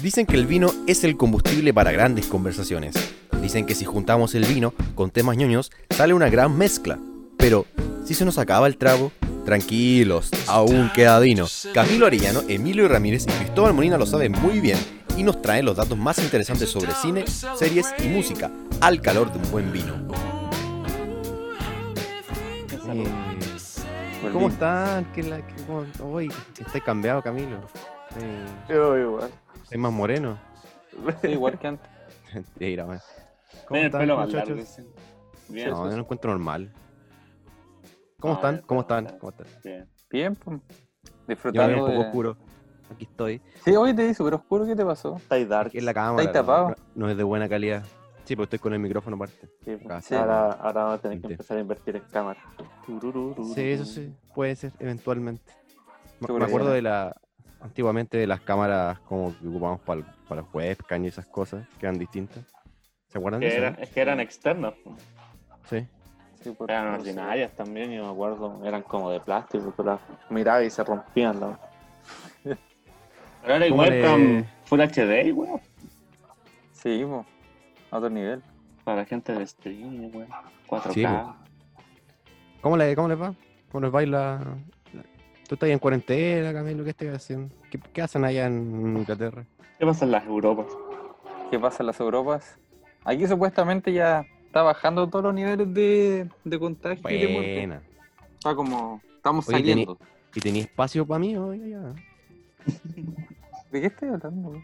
Dicen que el vino es el combustible para grandes conversaciones. Dicen que si juntamos el vino con temas ñoños, sale una gran mezcla. Pero, si se nos acaba el trago, tranquilos, aún queda vino. Camilo Arellano, Emilio Ramírez y Cristóbal Molina lo saben muy bien y nos traen los datos más interesantes sobre cine, series y música, al calor de un buen vino. Eh, ¿Cómo están? ¿Qué la, qué, cómo, cambiado, Camilo. Eh, Yo igual. ¿Es más moreno? Sí, igual que antes. Mira, man. ¿Cómo están, pelo más largo, muchachos? Bien, No, yo lo encuentro normal. ¿Cómo No, están? ¿Cómo está, están? ¿Cómo están? bien. Bien, pues. Yo me Disfrutando un poco de... oscuro. Aquí estoy. Sí, hoy te vi súper oscuro. ¿Qué te pasó? Está ahí dark. Aquí en la cámara. ¿Estáis tapado? No, no es de buena calidad. Sí, porque estoy con el micrófono aparte. Sí, pues. Casi. Ahora, ahora vamos a tener que empezar a invertir en cámara. Sí, eso sí, puede ser, eventualmente. Me, acuerdo de la. Antiguamente de las cámaras como que ocupamos para, para los webcam y esas cosas que eran distintas. ¿Se acuerdan de Que eso? eran- es que eran externos. po. Sí. Sí, Eran ordinarias también, yo me acuerdo. Eran como de plástico, tú las mirabas y se rompían. ¿no? Pero ¿Cómo le- webcam Full HD, weón. Sí. A otro nivel. Para gente de streaming, weón. 4K. Sí, ¿Cómo, le, ¿Cómo les va? ¿Cómo les baila? ¿Tú estás en cuarentena, Camilo? ¿Qué estás haciendo? ¿Qué, qué hacen allá en Inglaterra? ¿Qué pasa en las Europas? ¿Qué pasa en las Europas? Aquí supuestamente ya está bajando todos los niveles de, de contagio y de muerte. Buena. Está como... Estamos Oye, saliendo. ¿Y tenía espacio para mí hoy allá? ¿De qué estoy hablando?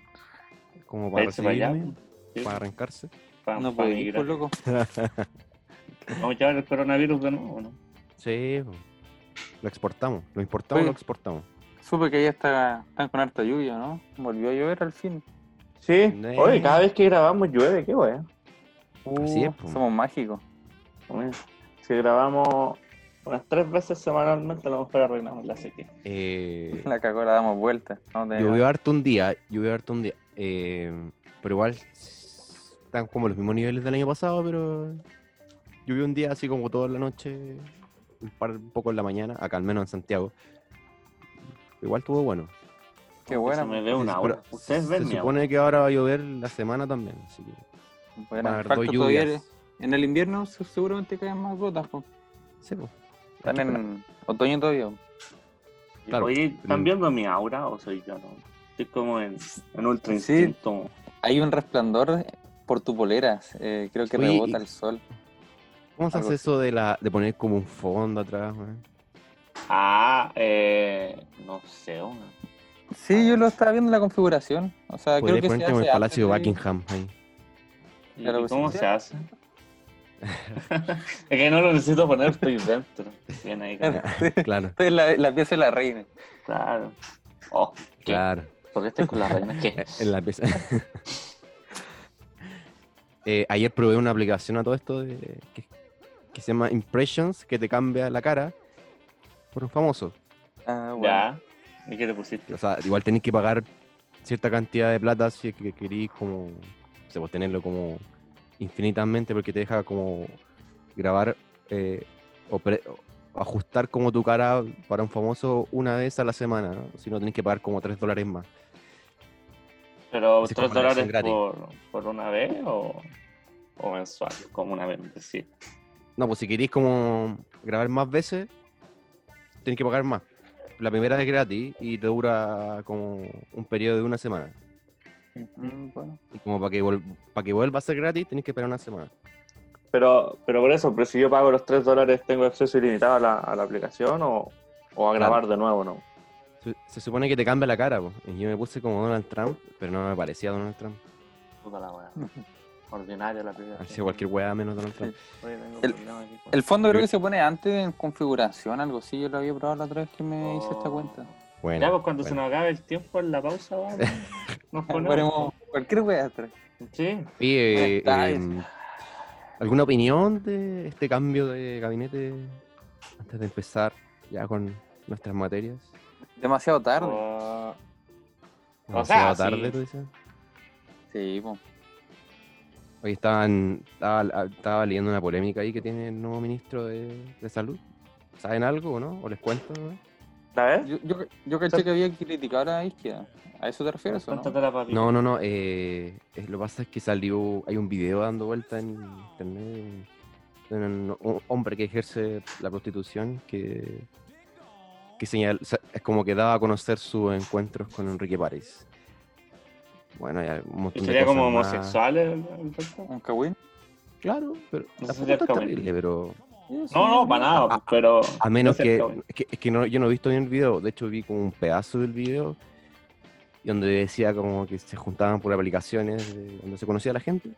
Como para para recibirme, Sí, para arrancarse. pa- No pa puedo ir, pues, loco. Vamos a llevar el coronavirus de nuevo, ¿no? Sí, po. Lo exportamos, lo importamos, Oye. lo exportamos. Supe que ya está, están con harta lluvia, ¿no? Volvió a llover al fin. Sí, Eh. oye, cada vez que grabamos llueve, qué weón. Así es, Uh, po. Somos mágicos. Si grabamos unas tres veces semanalmente, a lo mejor arreglamos la sequía. Eh, La cagó, la damos vuelta. No llovió harto un día, llovió harto un día. eh, pero igual están como los mismos niveles del año pasado, pero llovió un día así como toda la noche, un, par, un poco en la mañana, acá al menos en Santiago. Igual estuvo bueno. Qué buena. Se me ve una hora. Ustedes Se ven mi supone que ahora va a llover la semana también, así que Buena. van a haber Falta dos todavía- lluvias. En el invierno se- seguramente caen más gotas. po. Sí, po. Están en otoño todavía. claro. Oye, ¿están viendo mi aura o soy yo? No? Estoy como en, en ultra Sí. instinto. Hay un resplandor por tu polera. eh, creo que Oye, rebota y- el sol. ¿Cómo se hace eso de, la, de poner como un fondo atrás? weón? Ah, eh, no sé, weón. Sí, yo lo estaba viendo en la configuración. O sea, creo que se como el Palacio de Buckingham ahí. ¿Y Claro, cómo se hace? es que no lo necesito poner, estoy dentro. Bien ahí, Claro, Estoy en la, la pieza de la reina. claro. Oh, ¿qué? claro. ¿Por qué estoy con la reina? ¿Qué? En la pieza. Eh, ayer probé una aplicación a todo esto de- que, que se llama Impressions, que te cambia la cara por un famoso. Ah, bueno. Ya. ¿Y qué te pusiste? O sea, igual tenés que pagar cierta cantidad de plata si es que querís como, o sea, pues tenerlo como infinitamente porque te deja como grabar eh, o, pre- o ajustar como tu cara para un famoso una vez a la semana, ¿no? si no tenés que pagar como 3 dólares más. ¿Pero Así 3 como la versión dólares gratis. por, por una vez o, o mensual? Como una vez, sí. No, pues si queréis como grabar más veces, tenés que pagar más. La primera es gratis y te dura como un periodo de una semana. Mm, bueno. Y como para que, para que vuelva a ser gratis, tenés que esperar una semana. Pero, pero por eso, pero si yo pago los 3 dólares, ¿tengo acceso ilimitado a la, a la aplicación o, o a grabar de nuevo, no? Se, se supone que te cambia la cara, po. y yo me puse como Donald Trump, pero no me parecía Donald Trump. Puta la weá. Ordinaria la primera. Parecía cualquier weá menos Donald Trump. El- El fondo creo que se pone antes en configuración, algo así. Yo lo había probado la otra vez que me hice esta Oh. cuenta. Bueno, Ya, pues cuando se bueno. nos acabe el tiempo en la pausa, vamos, nos ponemos. Ponemos cualquier wea atrás. Sí. Oye, eh, em, ¿alguna opinión de este cambio de gabinete antes de empezar ya con nuestras materias? Demasiado tarde. O- O Demasiado sea, tarde, sí. tú dices. Sí, po. Hoy estaban, estaba, estaba leyendo una polémica ahí que tiene el nuevo ministro de, de salud. ¿Saben algo o no? ¿O les cuento? no? ¿La ves? Yo, yo, yo caché que había que criticar a la izquierda. ¿A eso te refieres o no? Cuéntate la papita. No, no, no. Eh, eh, lo que pasa es que salió. Hay un video dando vuelta en internet de un, un hombre que ejerce la prostitución que. que señal, o sea, es como que daba a conocer sus encuentros con Enrique París. Bueno, hay un montón ¿Sería como cosas más. homosexual el, el doctor? ¿Un cagüín? Claro, pero No sería cagüín. terrible, pero. No, no, para nada, A- pero. A menos no que, es que, es que no, yo no he visto bien el video, de hecho vi como un pedazo del video donde decía como que se juntaban por aplicaciones de- donde se conocía a la gente,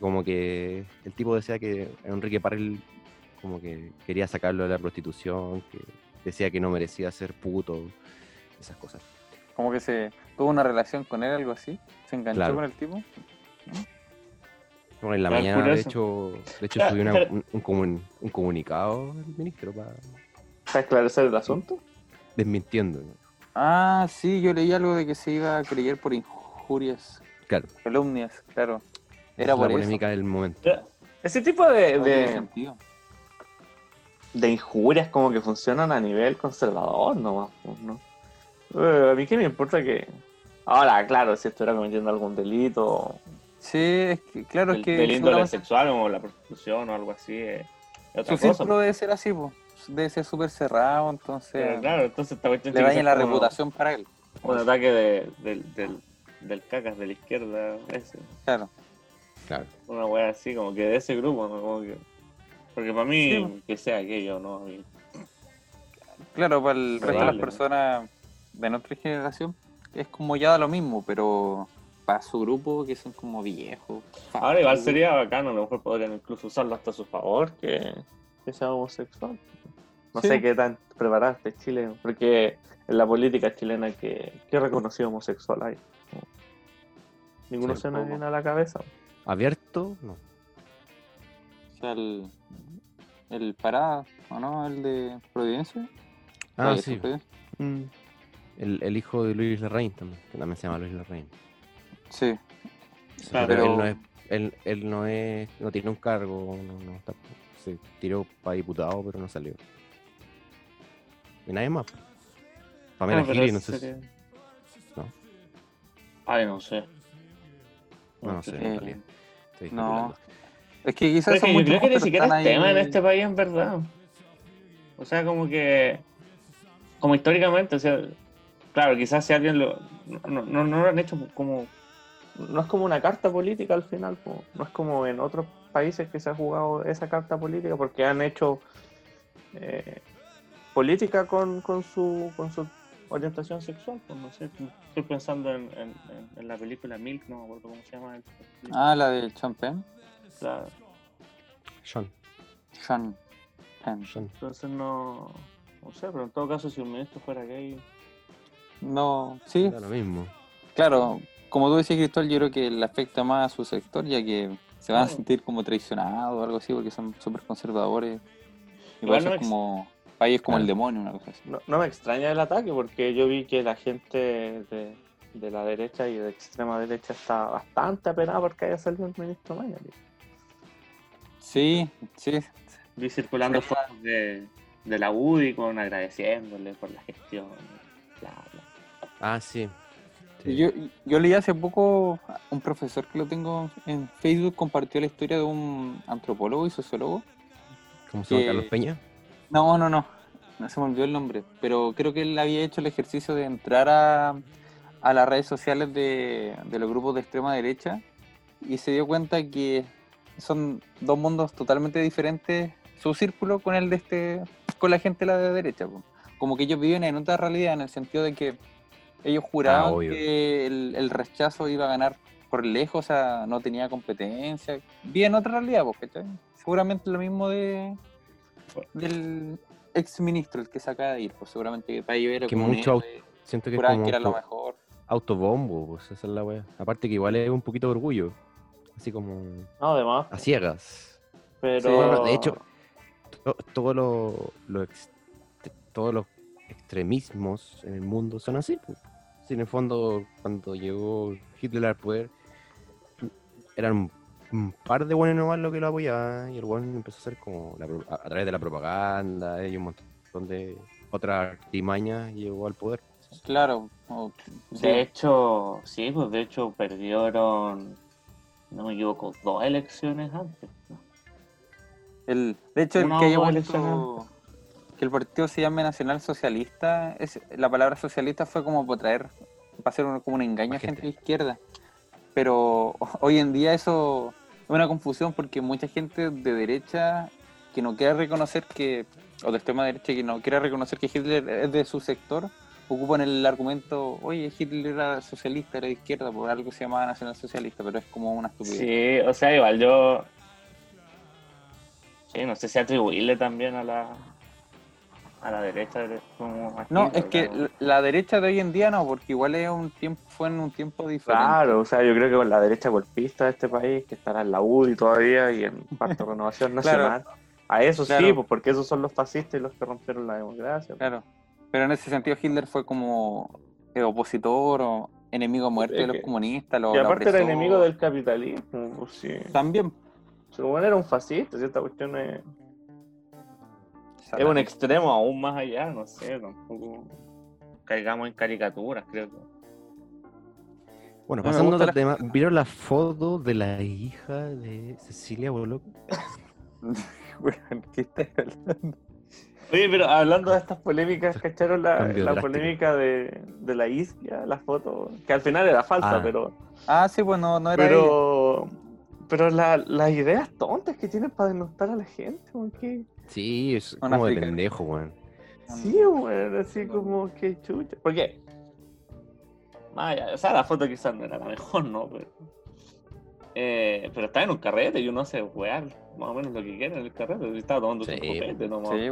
como que el tipo decía que Enrique Parel como que quería sacarlo de la prostitución, que decía que no merecía ser puto, esas cosas. Como que se tuvo una relación con él, algo así. Se enganchó Claro. con el tipo. Bueno, en la Claro, mañana, de curioso. hecho, de hecho Claro, subió una- pero- un, un comun- un comunicado el ministro para ¿Para esclarecer el asunto? desmintiendo. ¿no? Ah, sí, yo leí algo de que se iba a creer por injurias Claro, calumnias, claro. Era es la por eso. polémica del momento. Ese tipo de, No tiene de, sentido. de injurias como que funcionan a nivel conservador nomás, pues, ¿no? Eh, a mí qué me importa que... Ahora, claro, si estuviera cometiendo algún delito... Sí, es que, claro, es que del índole seguramente sexual como la prostitución o algo así. eh, es otra su cosa. círculo debe ser así, po. debe ser súper cerrado, entonces Pero claro, entonces esta cuestión le daña la como reputación para él. Un ataque de- del, del, del cacas de la izquierda, ese. Claro. Claro. Una wea así, como que de ese grupo, ¿no? Como que... Porque para mí, Sí. que sea aquello, ¿no? A mí- Claro, para el resto de las personas de nuestra generación es como ya da lo mismo, pero para su grupo que son como viejos. Ahora igual sería bacano, a lo mejor podrían incluso usarlo hasta su favor. que, que sea homosexual. No Sí. sé qué tan preparado esté Chile, porque en la política chilena que, que reconocido homosexual hay. No. Ninguno Sí, se me poco. viene a la cabeza. ¿Abierto? No. O sea, el, el Parada, ¿o no? El de Providencia. Ah, ¿Eso sí. Mm. El, el hijo de Luis Larraín también, que también se llama Luis Larraín. Sí. Claro, pero, él no es, él, él no es, no tiene un cargo, no, no está- se tiró para diputado, pero no salió. Y nadie más. Pamela Ah, pero Giles, no sé. sería- No. Ay, no sé. No, no sé, en Eh, realidad. Estoy no. especulando. Es que quizás es son que yo creo que ni siquiera es están tema en este país, en verdad. O sea, como que. Como históricamente, o sea. Claro, quizás si alguien lo. No, no, no lo han hecho como. No es como una carta política al final, po. no es como en otros países que se ha jugado esa carta política porque han hecho eh, política con, con, su, con su orientación sexual. pues, no sé, estoy pensando en, en, en- en la película Milk, no me acuerdo cómo se llama. el- Ah, la de Sean Penn. la- Sean, Sean Penn. Sean. entonces no. No sé, pero en todo caso, si un ministro fuera gay. No, sí, Da lo mismo. claro. Como tú decías, Cristóbal, yo creo que le afecta más a su sector, ya que se van a sentir como traicionados o algo así, porque son súper conservadores. Y no es ex- como país como el demonio, una cosa así. No, no me extraña el ataque porque yo vi que la gente de, de la derecha y de extrema derecha está bastante apenada porque haya salido el ministro Maya. tío. Sí, sí. Vi circulando fotos de, de la UDI con agradeciéndole por la gestión. Ah, sí. Sí. Yo, yo leí hace poco un profesor que lo tengo en Facebook compartió la historia de un antropólogo y sociólogo. ¿Cómo se llama que- Carlos Peña? No, no, no. No se me olvidó el nombre. Pero creo que él había hecho el ejercicio de entrar a, a las redes sociales de, de los grupos de extrema derecha y se dio cuenta que son dos mundos totalmente diferentes su círculo con el de este con la gente de la de derecha como que ellos viven en otra realidad en el sentido de que ellos juraban Ah, obvio. que el, el rechazo iba a ganar por lejos o sea no tenía competencia viven otra realidad pues, ¿cachai? seguramente lo mismo de del ex ministro el que se acaba de ir pues seguramente que para era Que mucho héroe, Siento que es juraban como que era lo auto- mejor autobombo, pues esa es la wea. Aparte que igual es un poquito de orgullo. Así como No, además. a ciegas. Pero Sí, bueno, de hecho, To- todo lo, lo ex- todos los extremismos en el mundo son así. Pues. En el fondo, cuando llegó Hitler al poder, eran un, par de buenos nomás lo que lo apoyaban y el buen empezó a hacer como la pro- a, a través de la propaganda y un montón de otra artimaña llegó al poder. Claro. sí. De hecho, sí, pues de hecho perdieron, no me equivoco, dos elecciones antes. ¿no? El, de hecho, el Una que haya o dos puesto que el partido se llame Nacional Socialista, es, la palabra socialista fue como para traer, para hacer un- como un engaño a gente. de izquierda. Pero hoy en día eso es una confusión porque mucha gente de derecha que no quiere reconocer que, o de extrema derecha que no quiere reconocer que Hitler es de su sector, ocupan el argumento, oye, Hitler era socialista, era de izquierda, por algo se llamaba Nacional Socialista, pero es como una estupidez. Sí, o sea, igual yo. Sí, no sé si atribuirle también a la. A la derecha. de- No, es que claro. la- derecha de hoy en día no, porque igual es un tiempo, fue en un tiempo diferente. Claro, o sea, yo creo que con la derecha golpista de este país, que estará en la UDI todavía y en parte de Renovación Claro. Nacional, a eso sí, pues porque esos son los fascistas y los que rompieron la democracia. Claro. Pero en ese sentido Hitler fue como eh, opositor o enemigo Es de los que- comunistas. Los, Y aparte era enemigo del capitalismo, pues sí. También. Su bueno era un fascista, si esta cuestión es, es un extremo aún más allá, no sé, tampoco caigamos en caricaturas, creo que. Bueno, pasando al tema, ¿vieron la foto de la hija de Cecilia Boloco? Weón, ¿Qué estás hablando? Oye, pero hablando de estas polémicas, ¿cacharon la, la polémica de, de la isquia, la foto? Que al final era falsa, Ah. pero Ah, sí, pues no, era ella. pero pero la- las ideas tontas que tienen para denostar a la gente, weón, que Sí, es Una como de pendejo, weón. sí, weón, así como que chucha. ¿Por qué? Allá, o sea, la foto quizás no era la mejor, ¿no? Pero, eh, pero estaba en un carrete y uno hace wear más o menos lo que quiere en el carrete. Estaba tomando Sí, su copete, ¿no? sí.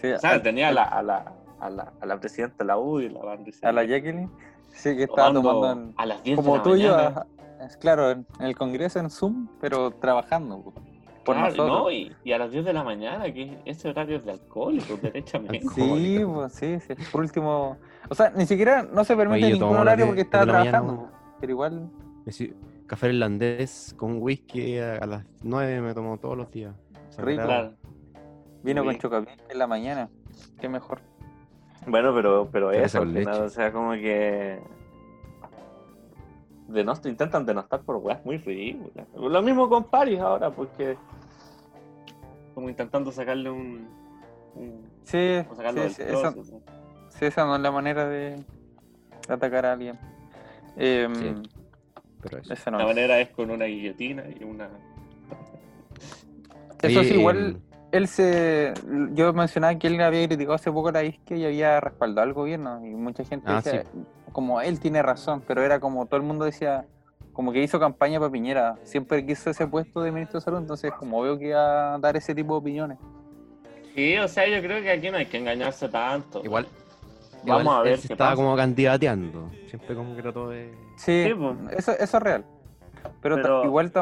Sí, O sea, a, tenía a la, a la, a la, a la presidenta de la U y la van a la Jacqueline. Sí, que estaba tomando en- a las 10 como de la tuyo, mañana. es claro, en en el Congreso en Zoom, pero trabajando. pues, Por Claro, nosotros. no, y, y a las 10 de la mañana, que ese horario es de alcohólicos, derechamente. Sí, pues, sí, sí. Por último, o sea, ni siquiera no se permite Oye, ningún horario 10 porque mañana, trabajando. Pero igual, decir, café irlandés con whisky a, a las 9 me tomo todos los días. Rico. Claro. vino con Sí. chocapic en la mañana. Qué mejor. Bueno, pero, pero eso, al final, o sea, como que. Denost intentan denostar por weas muy ridículas. Lo mismo con Paris ahora, porque. Como intentando sacarle un. un Sí, o sacarlo sí, del sí, esa, ¿no? sí, esa no es la manera de, atacar a alguien. Em, Sí. Pero eso. Esa no La es. manera es con una guillotina y una. Eso sí, igual em, él se. Yo mencionaba que él había criticado hace poco a la isquia y había respaldado al gobierno. Y mucha gente Ah, decía, como él tiene razón, pero era como todo el mundo decía, como que hizo campaña para Piñera. Siempre quiso ese puesto de ministro de salud, entonces, como veo que iba a dar ese tipo de opiniones. Sí, o sea, yo creo que aquí no hay que engañarse tanto. Igual. Vamos igual a ver él se qué estaba pasa. como candidateando. Siempre como que trató de. Sí, Sí, pues. eso, eso es real. Pero, Pero- igual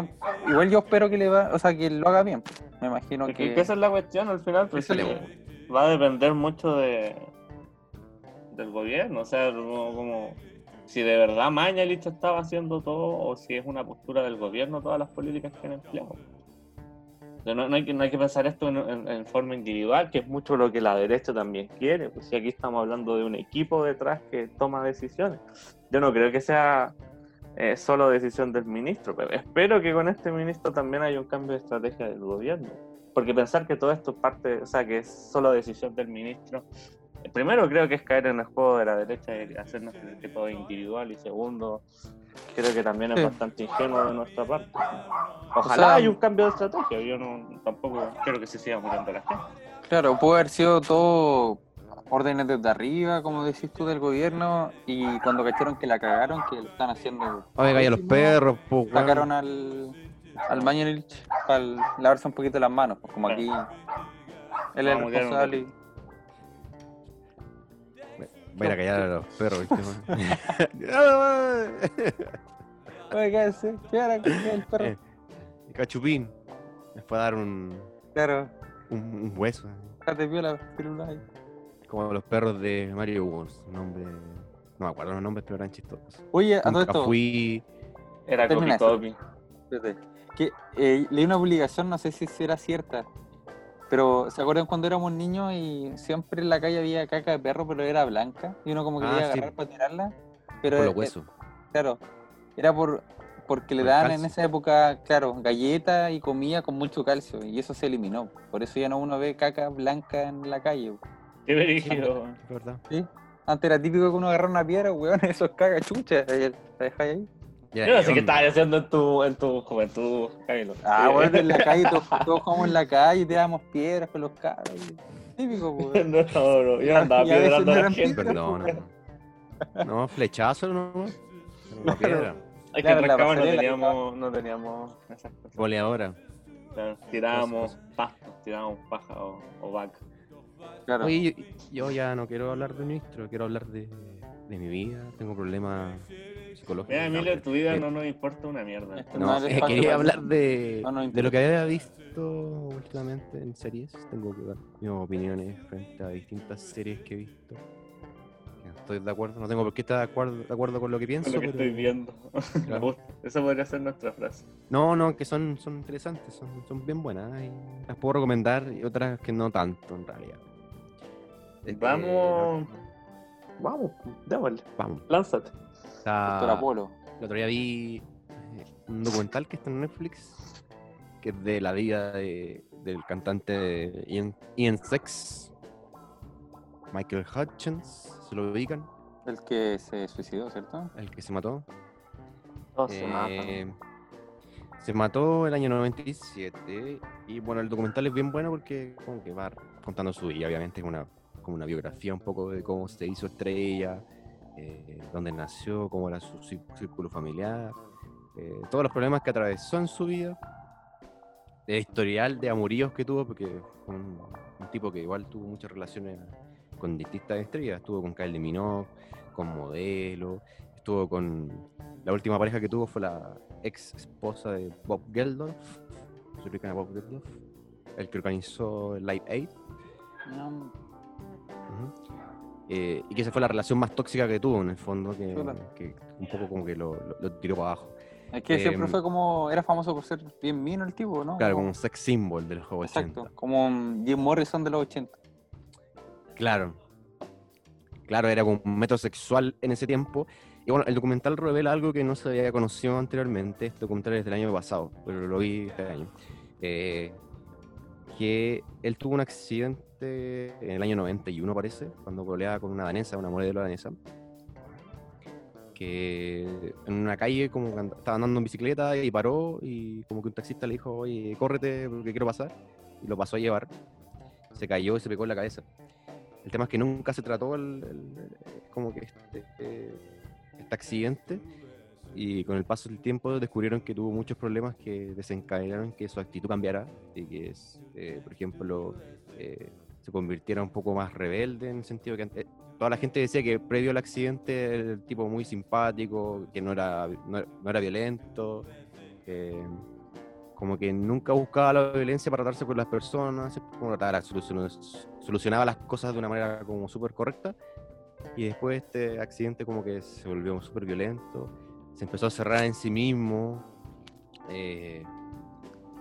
igual yo espero que le va, o sea, que lo haga bien. Me imagino que. que, esa es la cuestión al final, pues Eso le- va a depender mucho de del gobierno, o sea, como, como si de verdad Mañalich estaba haciendo todo o si es una postura del gobierno todas las políticas que han empleado. No, no hay, que, no hay que pensar esto en, en- en forma individual, que es mucho lo que la derecha también quiere. Pues si aquí estamos hablando de un equipo detrás que toma decisiones. Yo no creo que sea eh, solo decisión del ministro, pero espero que con este ministro también haya un cambio de estrategia del gobierno. Porque pensar que todo esto es parte, o sea, que es solo decisión del ministro, eh, primero creo que es caer en el juego de la derecha y hacernos que todo es individual, y segundo, creo que también es Sí. bastante ingenuo de nuestra parte. Ojalá sea, haya un cambio de estrategia. yo no tampoco quiero que se siga muriendo la gente. Claro, puede haber sido todo órdenes desde arriba, como decís tú, del gobierno, y cuando cacharon que la cagaron, que lo están haciendo. Oye, calla los pésimo, perros, pues. Sacaron al, al Mañalich para lavarse un poquito las manos, pues como aquí él es el a responsable. y- Va a ir a callar a los perros, ¿viste? Oye, cállese, ¿qué hará con el perro? Eh, Cachupín. Les puede dar un, Claro, un, un hueso. déjate viola, celular. Como los perros de Mario Wars. Nombre. No me acuerdo los nombres, pero eran chistosos. Oye, a todo esto, fui. Era copy que eh, leí una publicación, no sé si será cierta, Pero ¿se acuerdan cuando éramos niños y siempre en la calle había caca de perro, pero era blanca? Y uno como que Ah, quería sí. agarrar para tirarla. Pero Por los eh, huesos. Claro, era por porque le Por daban en esa época, claro, galletas y comida con mucho calcio y eso se eliminó. Por eso ya no uno ve caca blanca en la calle. Qué brígido. Es verdad. ¿sí? Antes era típico que uno agarrara una piedra, weón, eso es caca chucha, la dejáis ahí. Ya, Yo no sé qué estabas haciendo en tu, en tu juventud, Camilo. Ah, bueno, en la calle, todos, todos jugamos en la calle, tirábamos piedras con los cabros. Típico, weón. No, no, no, yo no andaba Y piedrando no a la gente. Perdón. No, no flechazo no. Una piedra. Es que Claro, en no teníamos, no teníamos esas cosas. Goleadora. Claro, tirábamos pastos, tirábamos paja o, o vaca. Claro. Oye, yo, yo ya no quiero hablar de ministro, quiero hablar de, de mi vida. Tengo problemas psicológicos. Mira, Emilio, tu vida Eh, no nos importa una mierda. No, eh, quería para- hablar de, No, no de lo que había visto últimamente en series. Tengo que dar mis opiniones frente a distintas series que he visto. Estoy de acuerdo, no tengo por qué estar de acuerdo, de acuerdo con lo que pienso. Con lo que pero- estoy viendo. Claro. Esa podría ser nuestra frase. No, no, que son, son interesantes, son, son bien buenas. y las puedo recomendar y otras que no tanto en realidad. Eh, Vamos. Vamos, démosle, Vamos. lánzate. Está- Doctor Apolo. El otro día vi eh, un documental que está en Netflix, que es de la vida de- del cantante Ian, Ian Sex, Michael Hutchins, se lo ubican, El que se suicidó, ¿cierto? el que se mató. Se Eh, se mató el año 97 y bueno, el documental es bien bueno porque como que va contando su vida, obviamente es una, una biografía un poco de cómo se hizo estrella, eh, dónde nació, cómo era su cí- círculo familiar, eh, todos los problemas que atravesó en su vida, el historial de amoríos que tuvo, porque fue un, tipo que igual tuvo muchas relaciones con distintas estrellas, estuvo con Kylie Minogue, con modelo, estuvo con la última pareja que tuvo fue la ex esposa de Bob Geldof. ¿Se ubican a Bob Geldof? El que organizó Live Aid. Eh, y que esa fue la relación más tóxica que tuvo, en el fondo, que, un poco como que lo, lo- lo tiró para abajo. Es que siempre Em, fue como. Era famoso por ser bien mino el tipo, ¿no? Claro, como un sex symbol del juego Exacto. 80. Como un Jim Morrison de los 80. Claro. Claro, era como un metrosexual en ese tiempo. Y bueno, el documental revela algo que no se había conocido anteriormente. Este documental es del año pasado, pero lo vi este año. Eh, que él tuvo un accidente en el año 91, parece, cuando peleaba con una danesa, una modelo danesa. Que en una calle, como que estaba andando en bicicleta y paró, y como que un taxista le dijo, oye, córrete porque quiero pasar. Y lo pasó a llevar. Se cayó y se pegó en la cabeza. El tema es que nunca se trató el, el- como que este, eh, este accidente y con el paso del tiempo descubrieron que tuvo muchos problemas que desencadenaron que su actitud cambiara y que, es, eh, por ejemplo, eh, se convirtiera un poco más rebelde en el sentido que antes- toda la gente decía que previo al accidente era el tipo muy simpático, que no era, no, no era violento, que como que nunca buscaba la violencia para tratarse con las personas, como trataba, solucionaba, las cosas de una manera como súper correcta. Y después de este accidente como que se volvió súper violento, se empezó a cerrar en sí mismo. eh,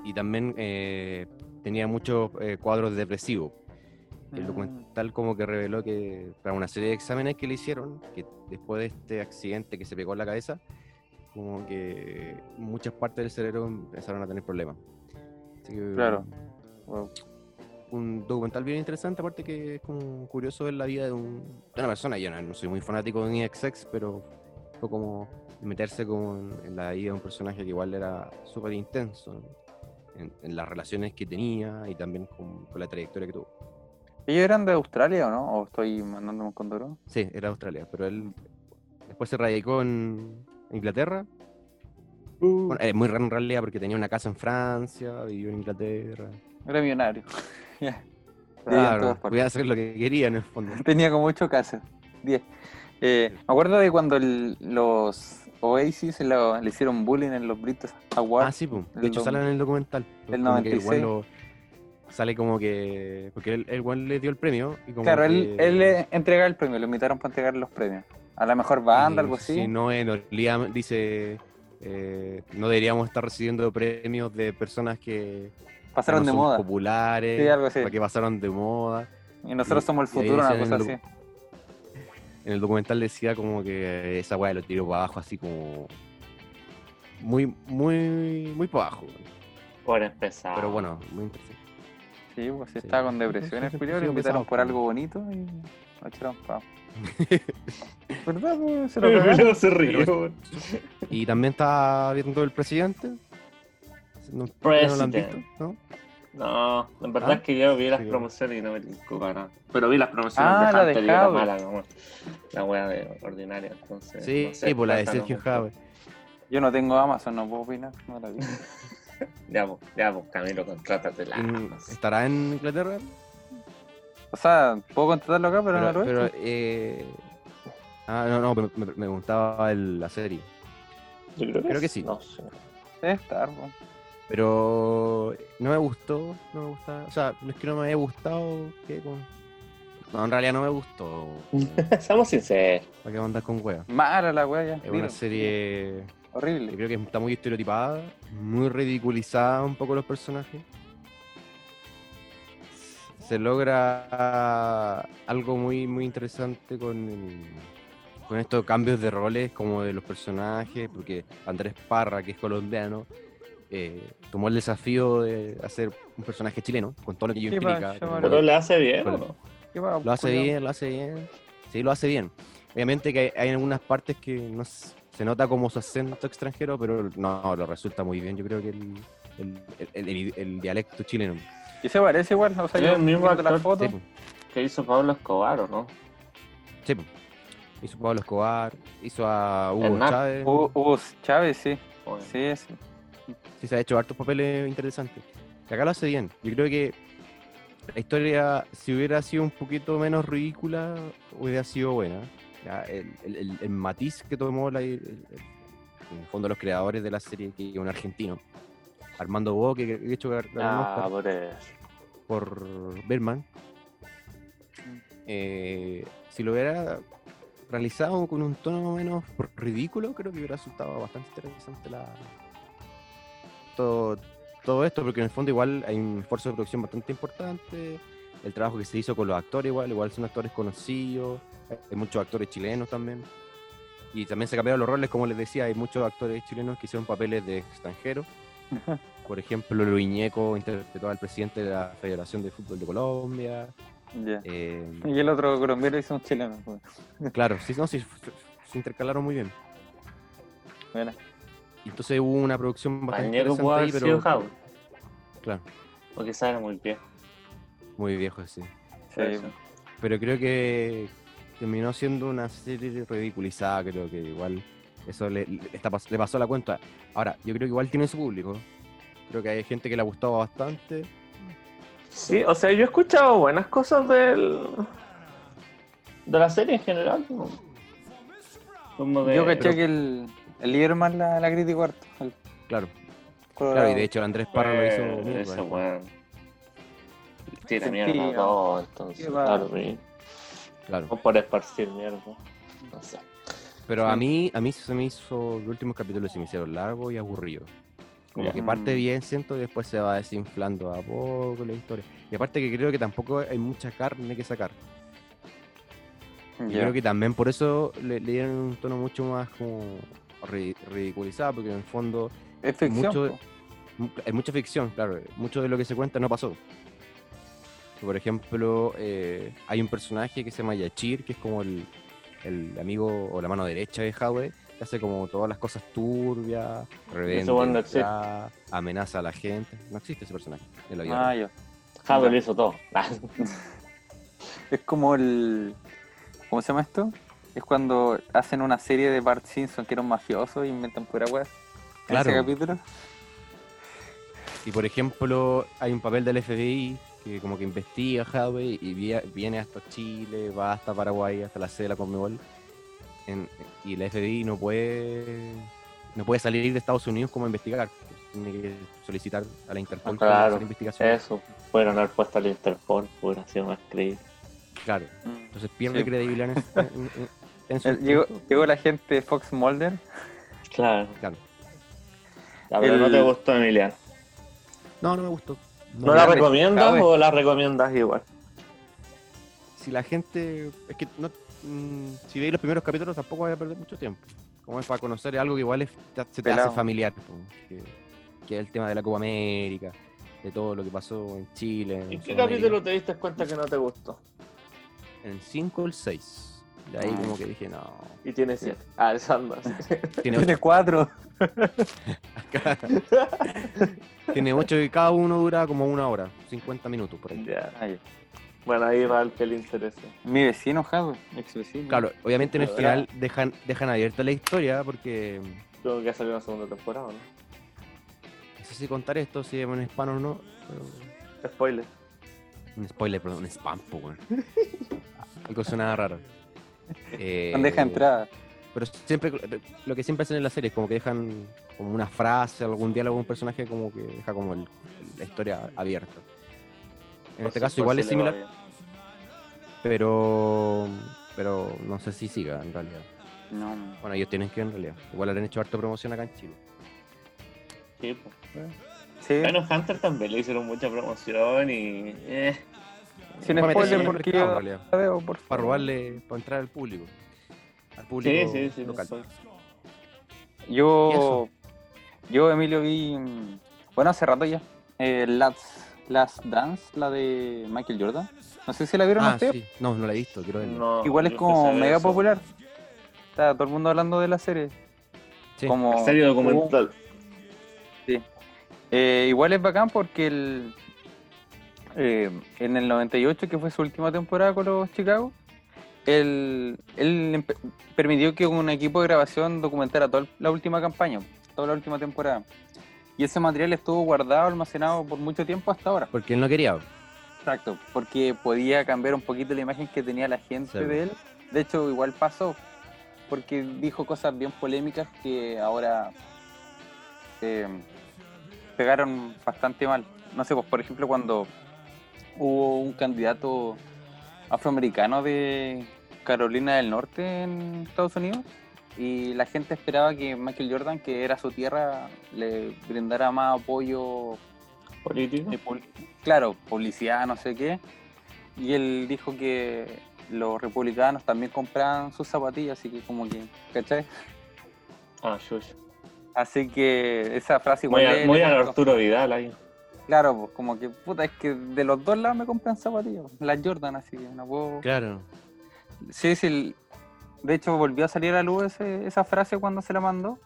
y también eh, tenía muchos eh, cuadros depresivos. El Mm. documental como que reveló que para una serie de exámenes que le hicieron, que después de este accidente que se pegó en la cabeza, como que muchas partes del cerebro empezaron a tener problemas. Así que, Claro. Un documental bien interesante, aparte que es como curioso ver la vida de, un- de una persona. Yo no, no soy muy fanático de NXX, pero fue como meterse como en, en la vida de un personaje que igual era súper intenso en, en las relaciones que tenía y también con, con la trayectoria que tuvo. ¿Ellos eran de Australia o no? ¿O estoy mandándome un condoro? Sí, era Australia, pero él después se radicó en Inglaterra. Bueno, es muy raro en realidad porque tenía una casa en Francia, vivió en Inglaterra. Era millonario. En Claro, podía hacer lo que quería en el fondo. Tenía como 8 casas. 10. Eh, me acuerdo de cuando el- los Oasis lo- le hicieron bullying en los British Awards. Ah, sí, pues. el De hecho, sale en el documental. el Como que el 96. weón lo- sale como que. Porque él, el weón le dio el premio. Y como claro, que- él, él le entregaba el premio, lo invitaron para entregar los premios. A la mejor banda, algo así. Si no, en Liam dice. eh, no deberíamos estar recibiendo premios de personas que, Pasaron no de moda. populares, Sí, algo así. para qué pasaron de moda. Y nosotros y- somos el futuro, una cosa así. En el documental decía como que esa weá lo tiró para abajo, así como. Muy, muy, muy para abajo. Por empezar. Pero bueno, muy interesante. Sí, pues si Sí. estaba con depresión el siempre le invitaron por algo bonito y lo echaron para ¿Verdad? pues? Se lo se ríe, Pero-. Y también está viendo el presidente. No, ¿no lo han President. visto? ¿no? No, en verdad ¿Ah? es que yo vi las Sí, promociones y no me tincó para nada. Pero vi las promociones Ah, de la de Hunter y era Jave. mala, como la wea de ordinaria. Entonces, Sí, no sé, sí, por la de no Sergio Jave. Yo no tengo Amazon, no puedo opinar. No la vi. Ya, pues, ya, pues, Camilo, contrátate la. En- ¿Estará en Inglaterra? O sea, puedo contratarlo acá, pero, no Pero, lo he pero, eh... Ah, no, no, me, me- me preguntaba el- la serie. Yo creo que, Creo que sí. No sé. Debe estar, pues. Pero no me gustó, no me gusta. O sea, no es que no me haya gustado. que con- No, en realidad no me gustó. Seamos sinceros. ¿Para qué andar con wea? Mala la wea ya. Es dilo. una serie Horrible. creo que está muy estereotipada, muy ridiculizada un poco los personajes. Se logra algo muy muy interesante con, el- con estos cambios de roles como de los personajes, porque Andrés Parra, que es colombiano, eh, tomó el desafío de hacer un personaje chileno, con todo lo que ello implica. Pero le hace bien, ¿o Con- no? ¿Qué va, lo hace bien, lo hace bien. Sí, lo hace bien. Obviamente que hay, hay algunas partes que no se nota como su acento extranjero, pero no, lo resulta muy bien. Yo creo que el, el, el- el- el dialecto chileno. Y se parece igual, o sea, yo el mismo viendo la actor, foto. Sí, ¿Qué hizo Pablo Escobar o no? sí. Hizo a Pablo Escobar, hizo a Hugo Hernán. Chávez. Hugo, Hugo Chávez, sí. Bueno, Sí, sí. Sí, se ha hecho hartos papeles interesantes. Y acá lo hace bien. Yo creo que la historia, si hubiera sido un poquito menos ridícula, hubiera sido buena. Ya, el, el- el- matiz que tomó la- el- en el fondo los creadores de la serie, que es un argentino, Armando Bo, que de hecho Ah, por por Berman. Eh, si lo hubiera realizado con un tono menos ridículo, creo que hubiera resultado bastante interesante la todo, todo esto, porque en el fondo igual hay un esfuerzo de producción bastante importante, el trabajo que se hizo con los actores igual, igual son actores conocidos, hay muchos actores chilenos también, y también se cambiaron los roles, como les decía, hay muchos actores chilenos que hicieron papeles de extranjeros, por ejemplo, Luiñeco interpretó al presidente de la Federación de Fútbol de Colombia. Eh, Y el otro colombiano hizo un chileno. pues. claro, sí, no, sí, se intercalaron muy bien. Bueno, Entonces hubo una producción bastante pudo ahí, pero sido claro, quizás era muy viejo. muy viejo sí. sí. Pero creo que terminó siendo una serie ridiculizada, creo que igual eso le, le está le pasó la cuenta. Ahora, yo creo que igual tiene su público. Creo que hay gente que le ha gustado bastante. Sí, o sea, yo he escuchado buenas cosas del. de la serie en general. ¿no? Como de... Yo caché pero- que el, el líder más la, la harto. el Claro, Colorado. claro, y de hecho Andrés Parra lo hizo Eh, mierda. Ese weón. Tira mierda todo, entonces. Claro, sí. Claro. No por esparcir mierda. No sé. Pero Sí. a mí, a mí se me hizo, los últimos capítulos se me hicieron largos y aburridos. Como que parte Mm. bien, siento, y después se va desinflando a poco la historia. Y aparte que creo que tampoco hay mucha carne que sacar. Y Ya. creo que también por eso le, le dieron un tono mucho más como ri- ridiculizado, porque en el fondo Es ficción. mucho- hay mucha ficción, claro. Mucho de lo que se cuenta no pasó. Por ejemplo, eh, hay un personaje que se llama Yachir, que es como el, el amigo o la mano derecha de Howe, que hace como todas las cosas turbias, revende, no amenaza a la gente. No existe ese personaje en la vida. Ah. Howard hizo todo. Es como el. ¿Cómo se llama esto? Es cuando hacen una serie de Bart Simpson que era un mafioso y inventan pura weá. en Claro. Ese capítulo. Y por ejemplo, hay un papel del FBI que como que investiga a Howe y via- viene hasta Chile, va hasta Paraguay, hasta la sede de la Conmebol. En- y el FBI no puede no puede salir de Estados Unidos como a investigar. Tiene que solicitar a la Interpol que Claro, hacer investigación. Eso. Pudieron haber puesto al Interpol. Hubiera sido más creíble. Claro. Mm. Entonces pierde Sí. credibilidad en, en- llegó, la gente de Fox Mulder. Claro. Claro. Pero El- no te gustó, Emiliano. No, no me gustó. ¿No la recomiendas o la recomiendas igual? Si la gente. Es que no. mm, si veis los primeros capítulos tampoco vaya a perder mucho tiempo. Como es para conocer algo que igual es- te- se te Pelado. hace familiar. Que, que es el tema de la Copa América, de todo lo que pasó en Chile. En, ¿En qué capítulo te diste cuenta que no te gustó? En el 5 o el 6. De ahí Ah. como que dije, no. Y tiene 7. Ah, esa anda. Tiene Tiene cuatro. Tiene 8 y cada uno dura como una hora, 50 minutos por ahí. Ya. Ay, Bueno, ahí va el que le interese. Mi vecino, Jadwe, ex vecino. Claro, obviamente en el final dejan, dejan abierta la historia porque Creo que ha salido una segunda temporada, ¿no? no sé si contar esto, si es un spam o no. pero- Spoiler. Un spoiler, perdón, un spam, po, weón. Algo suena raro. Eh, Bandeja de entrada. Pero siempre, lo que siempre hacen en la serie es como que dejan como una frase, algún diálogo, un personaje como que deja como el- la historia abierta. En Por este si- caso igual si es similar, pero pero no sé si siga en realidad. No. Bueno, ellos tienen que en realidad. Igual han hecho harta promoción acá en Chile. Sí. Sí, Bueno, Hunter también le hicieron mucha promoción y. Eh, sin Para spoiler porque mercado, en yo realidad. la veo, por Para robarle, para entrar al público. Al público sí, sí, sí. local. sí. ¿Y Yo, yo, Emilio, vi, mm, bueno, hace rato ya, eh, Last, Last Dance, la de Michael Jordan. No sé si la vieron Ah, ustedes. sí. No, no la he visto, quiero verla. No, Igual es como mega eso. popular. Está todo el mundo hablando de la serie. Sí. Como, Serie documental. Eh, igual es bacán porque el, eh, en el 98, que fue su última temporada con los Chicago, él, permitió que un equipo de grabación documentara toda la última campaña, toda la última temporada. Y ese material estuvo guardado, almacenado por mucho tiempo hasta ahora. Porque él no quería. Exacto, porque podía cambiar un poquito la imagen que tenía la gente Sí. de él. De hecho, igual pasó, porque dijo cosas bien polémicas que ahora eh, pegaron bastante mal. No sé, pues por ejemplo, cuando hubo un candidato afroamericano de Carolina del Norte en Estados Unidos y la gente esperaba que Michael Jordan, que era su tierra, le brindara más apoyo Político. pul- claro, publicidad, no sé qué. Y él dijo que los republicanos también compraban sus zapatillas, así que como que, ¿cachai? Ah, shush. Así que esa frase Muy, igual a, muy le a. Arturo Vidal ahí. Claro, pues como que, puta, es que de los dos lados me compran zapatillas, las Jordan, así que no puedo... Claro. Sí, sí, de hecho volvió a salir a la luz ese- esa frase cuando se la mandó.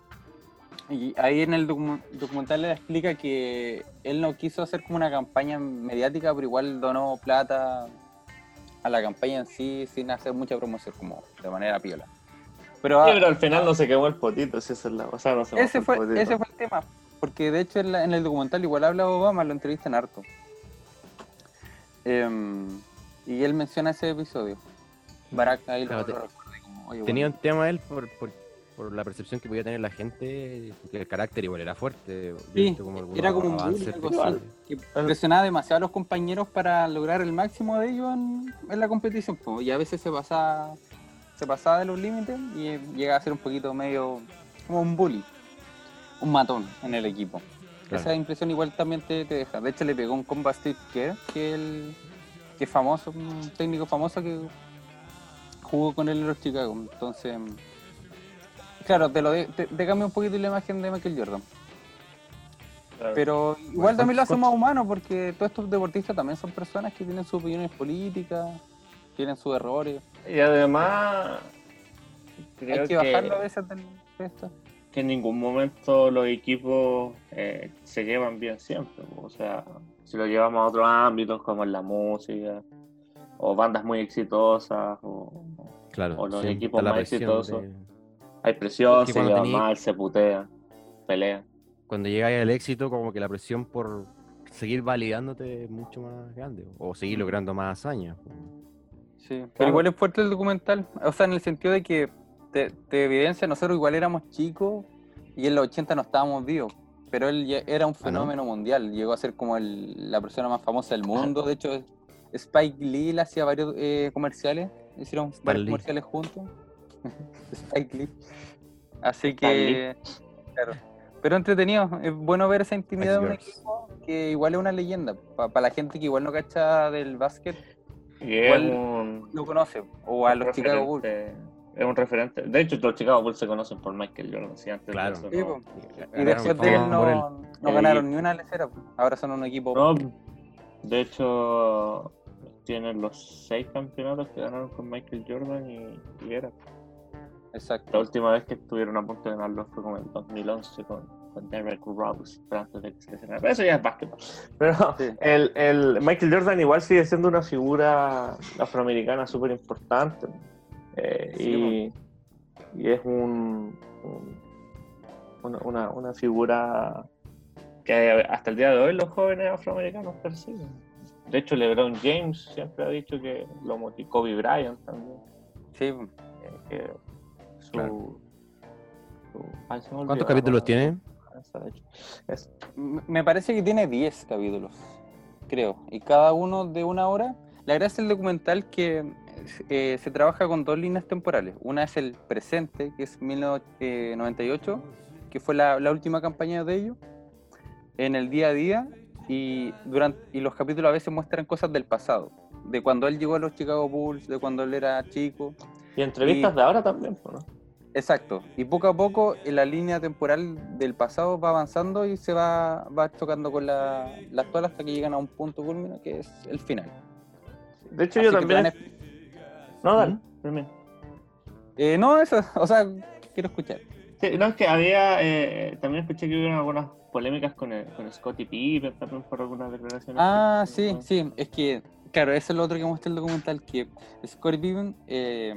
Y ahí en el docu- documental le explica que él no quiso hacer como una campaña mediática, pero igual donó plata a la campaña en sí sin hacer mucha promoción, como de manera piola. Pero, Sí, ah, pero al final no se quemó el potito, si esa es la. O sea, no se ese, fue, el potito. ese fue el tema, porque de hecho en, la- en el documental igual habla Obama, lo entrevistan harto. Em, y él menciona ese episodio. Barack ahí lo- Claro, lo, te- como, oye, Tenía bueno. un tema él por, por, por la percepción que podía tener la gente, porque el carácter igual era fuerte. Sí, como era como un bullying, algo de- así, que presionaba demasiado a los compañeros para lograr el máximo de ellos en, en la competición. y a veces se pasaba, se pasaba de los límites y llegaba a ser un poquito medio como un bully, un matón en el equipo. Claro. Esa impresión igual también te, te deja. De hecho le pegó un combo a Steve Kerr, que, el, que es famoso, un técnico famoso que jugó con él en los Chicago. Entonces, claro, te, lo de- te, te cambia un poquito la imagen de Michael Jordan. Claro. Pero igual también lo hace más humano porque todos estos deportistas también son personas que tienen sus opiniones políticas, tienen sus errores. Y además. Creo Hay que, bajarlo a veces del- de esto. Que en ningún momento los equipos eh, se llevan bien siempre. O sea, si lo llevamos a otros ámbitos como en la música, o bandas muy exitosas, o Claro, O los equipos más exitosos. de- hay presión, se llevan mal, se putean, pelean. Cuando llegáis al éxito, como que la presión por seguir validándote es mucho más grande, o seguir logrando más hazañas. Sí, pero Claro. igual es fuerte el documental. O sea, en el sentido de que te, te evidencia, nosotros igual éramos chicos y en los 80 no estábamos vivos. Pero él era un Ah, ¿no? fenómeno mundial. Llegó a ser como el- la persona más famosa del mundo. De hecho, Spike Lee le hacía varios eh, comerciales. Hicieron varios Lee. comerciales juntos. Spike Lee. Así que, claro. Pero entretenido. Es bueno ver esa intimidad de un equipo porque igual es una leyenda. Para la gente que igual no cacha del básquet, Igual un, lo conoce. O a los Chicago Bulls. Es un referente. De hecho, los Chicago Bulls se conocen por Michael Jordan. sí, antes de Claro. eso Sí, no- po. Y Ganaron después de él no, él. no Eh, ganaron ni una lecera. Ahora son un equipo. No, de hecho, tienen los seis campeonatos que ganaron con Michael Jordan y, y era. La Exacto. última vez que estuvieron a punto de ganarlo fue como en 2011 con, con Derek Rose, pero antes de que se lesionara. Pero eso ya es básquetbol. Pero Sí. el, el Michael Jordan igual sigue siendo una figura afroamericana súper importante. Eh, Sí, y, y es un, un- una, una, una figura Que hasta el día de hoy los jóvenes afroamericanos persiguen. De hecho, LeBron James siempre ha dicho que lo motivó, Kobe Bryant también. Sí, eh, que su, Claro. su- ay, se me olvidó ¿Cuántos capítulos tiene? Esa, de hecho. Es- M- Me parece que tiene 10 capítulos, creo. Y cada uno de una hora. La gracia del documental que eh, se trabaja con dos líneas temporales. Una es el presente, que es 1998, que fue la, la última campaña de ellos, en el día a día. Y, durante, y los capítulos a veces muestran cosas del pasado. De cuando él llegó a los Chicago Bulls, de cuando él era chico. y entrevistas Y- de ahora también. ¿no? Exacto. Y poco a poco en la línea temporal del pasado va avanzando y se va, va chocando con la, la actual hasta que llegan a un punto culmino que es el final. De hecho, Así yo también. No, dale. Termina. Eh, no, eso, o sea, quiero escuchar. Sí, no, es que había, eh, también escuché que hubo algunas polémicas con, el, con Scottie Pippen también por algunas declaraciones. Ah, que- sí, sí, es que, claro, eso es lo otro que muestra el documental, que Scottie Pippen, eh,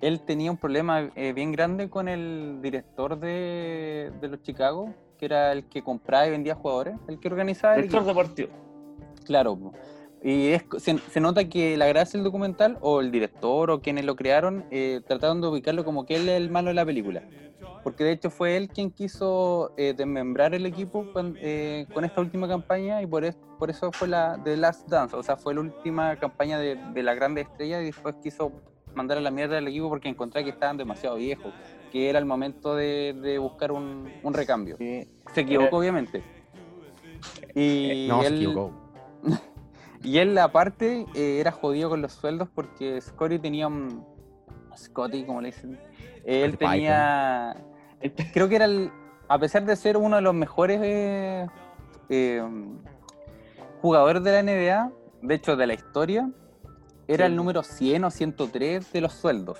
él tenía un problema eh, bien grande con el director de, de los Chicago, que era el que compraba y vendía jugadores, el que organizaba el Director equipo. deportivo. Claro. Y es, se, se nota que la gracia del documental, o el director, o quienes lo crearon, eh, trataron de ubicarlo como que él es el malo de la película. Porque de hecho fue él quien quiso eh, desmembrar el equipo con, eh, con esta última campaña y por, es- por eso fue la The Last Dance, o sea, fue la última campaña de, de la grande estrella y después quiso mandar a la mierda al equipo porque encontré que estaban demasiado viejos, que era el momento de, de buscar un, un recambio. Sí. Se equivocó, obviamente. Y No, se equivocó. y él, aparte, eh, era jodido con los sueldos porque Scotty tenía un. Scotty, como le dicen. él Scottie tenía. Creo que era el. A pesar de ser uno de los mejores eh, eh, jugadores de la NBA, de hecho de la historia, era Sí. el número 100 o 103 de los sueldos.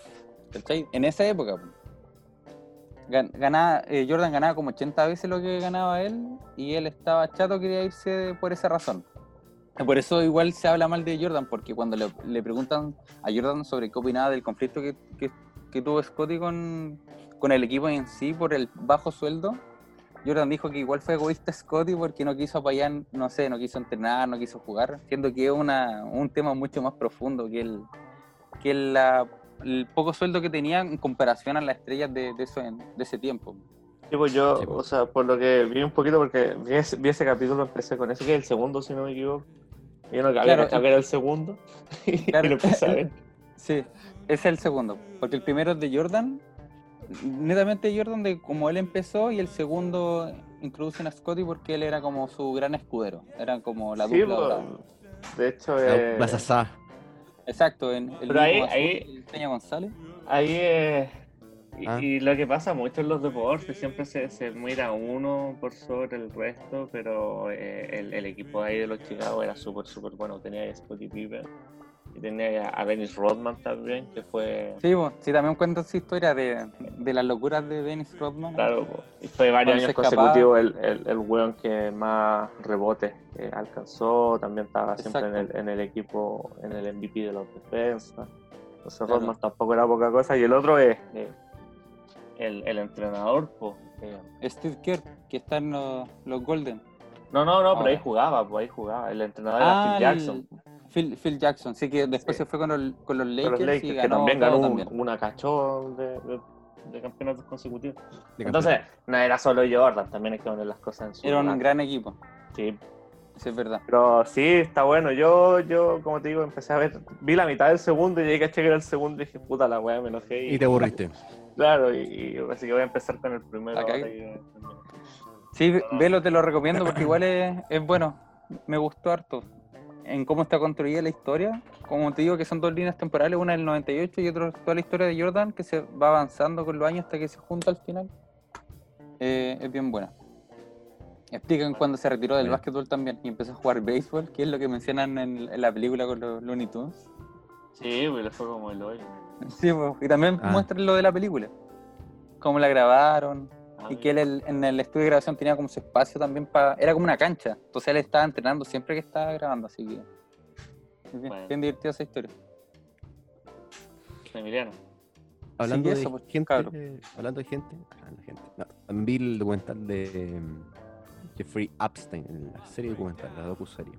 ¿Cachai? En esa época. po. Gan- ganaba, eh, Jordan ganaba como 80 veces lo que ganaba él y él estaba chato, quería irse por esa razón. Por eso igual se habla mal de Jordan, porque cuando le, le preguntan a Jordan sobre qué opinaba del conflicto que, que- tuvo Scotty con, con el equipo en sí por el bajo sueldo, Jordan dijo que igual fue egoísta Scotty porque no quiso apoyar, no sé, no quiso entrenar, no quiso jugar, siendo que es una, un tema mucho más profundo que el, que la- poco sueldo que tenía en comparación a las estrellas de, de ese tiempo. Sí, pues yo, Sí, pues. o sea, por lo que vi un poquito, porque vi ese, vi ese capítulo, empecé con ese, que es el segundo, si no me equivoco. Yo no había Claro, que era el segundo. y Claro. lo empecé a ver. Sí, ese es el segundo, porque el primero es de Jordan, netamente Jordan de como él empezó, y el segundo introducen a Scotty porque él era como su gran escudero, eran como la Sí, dupla. pues, de hecho, La, eh. Exacto, en el Pero ahí- azul, ahí- el Peña González. ahí eh, Y, Ah. y lo que pasa mucho en los deportes, siempre se, se mira uno por sobre el resto, pero eh, el, el equipo ahí de los Chicago era súper, súper bueno. Tenía a Scottie Pippen y tenía a Dennis Rodman también, que fue, Sí, pues, sí, también cuenta esa historia de, de las locuras de Dennis Rodman. claro, y fue varios años consecutivos el, el, el weón que más rebotes eh, alcanzó, también estaba siempre en el, en el equipo, en el MVP de los defensas. Entonces Claro. Rodman tampoco era poca cosa. Y el otro es eh, el, el entrenador. po, eh, Steve Kerr, que está en los, los Golden. No, no, no, pero ahí Ahora. jugaba, pues ahí jugaba. El entrenador Ah, era Phil Jackson. Phil, Phil Jackson, sí, que después Sí. se fue con, el- con los con Lakers, los Lakers, y que también ganó un- también. una cachón de, de- de campeonatos consecutivos. de Entonces, no era solo Jordan, también hay que poner las cosas en su Era un gran equipo, Sí, eso es verdad. pero sí, está bueno. Yo, yo, como te digo, empecé a ver, vi la mitad del segundo y llegué caché que era el segundo y dije, puta la weá, me enojé. Y te aburriste. Claro, y, y así que voy a empezar con el primero. Que- Sí, velo, te lo recomiendo porque igual es, es bueno. Me gustó harto. En cómo está construida la historia. Como te digo, que son dos líneas temporales, una del 98 y otra toda la historia de Jordan, que se va avanzando con los años hasta que se junta al final. Eh, es bien buena. Explican cuando se retiró del Bueno. básquetbol también y empezó a jugar béisbol, que es lo que mencionan en, la película con los Looney Tunes. Sí, pues le fue como el hoyo. Sí, pues, y también Ah. muestran lo de la película. Cómo la grabaron, Ah, y que él el- en el estudio de grabación tenía como su espacio también para... Era como una cancha. Entonces él estaba entrenando siempre que estaba grabando, así que... bien, Bueno. bien divertida esa historia. Emiliano. Hablando Sí, de eso, pues, gente, eh, hablando de gente, ah, la gente. No, también vi el documental de mm, Jeffrey Epstein, en la serie documental, la docu-serie.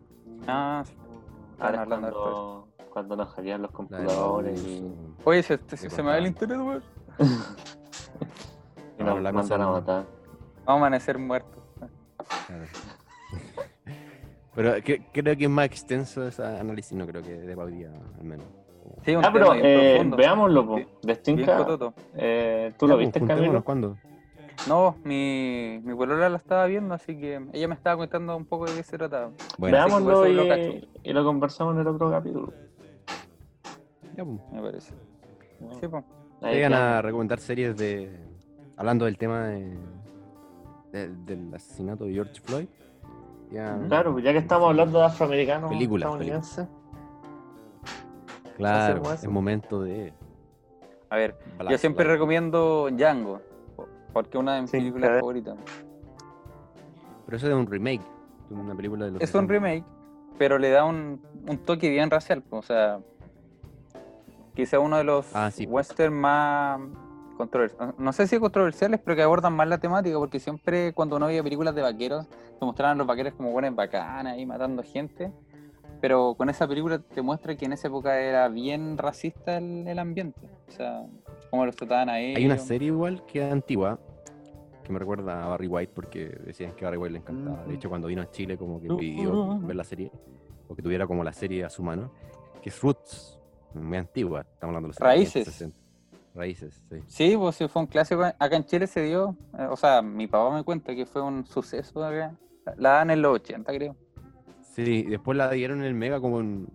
Ah, sí. Ahora hablando de esto. Cuando, nos hackean los computadores y, Oye, se, se- me va el internet, weón. y No, nos la mandan a cosa- matar. Vamos a amanecer muertos. claro. Pero cre- creo que es más extenso ese análisis, no creo que de Baudía, al menos. Sí, un Ah, pero eh, profundo. veámoslo, po. Bien- De Bien Stinka, cototo. eh, ¿tú lo Ya, pues, viste, juntémonos, Camilo? ¿Cuándo? No, mi, mi polola la estaba viendo, así que ella me estaba contando un poco de qué se trataba. Bueno, Veamos. Veámoslo y, lo y lo conversamos en el otro capítulo. Ya, pues. Me parece. Sí, pues. Ahí Llegan a recomendar series de. Hablando del tema de, de- del asesinato de George Floyd. Ya- Claro, pues ya que estamos hablando de afroamericanos Películas, estadounidenses, Claro, es momento de. A ver, yo siempre recomiendo Django, po- porque es una de mis Sí, películas favoritas. Pero eso es un remake. de Una película de los Es un 60. remake, pero le da un, un toque bien racial. O sea, quizá uno de los Ah, sí. western más controversiales. No sé si controversiales, pero que abordan más la temática, porque siempre cuando uno veía películas de vaqueros, te mostraban a los vaqueros como buenas bacanas y matando gente. Pero con esa película te muestra que en esa época era bien racista el, el ambiente. O sea, cómo los trataban a ellos. Hay una serie igual que es antigua. Que me recuerda a Barry White porque decían que a Barry White le encantaba. De hecho, cuando vino a Chile, como que pidió ver la serie. O que tuviera como la serie a su mano. Que es Roots. Muy antigua. Estamos hablando de los 70, Raíces. 60. Raíces, sí. Sí, pues sí, fue un clásico. Acá en Chile se dio, eh, o sea, mi papá me cuenta que fue un suceso acá. La dan en los 80, creo. Sí, después la dieron en el Mega como en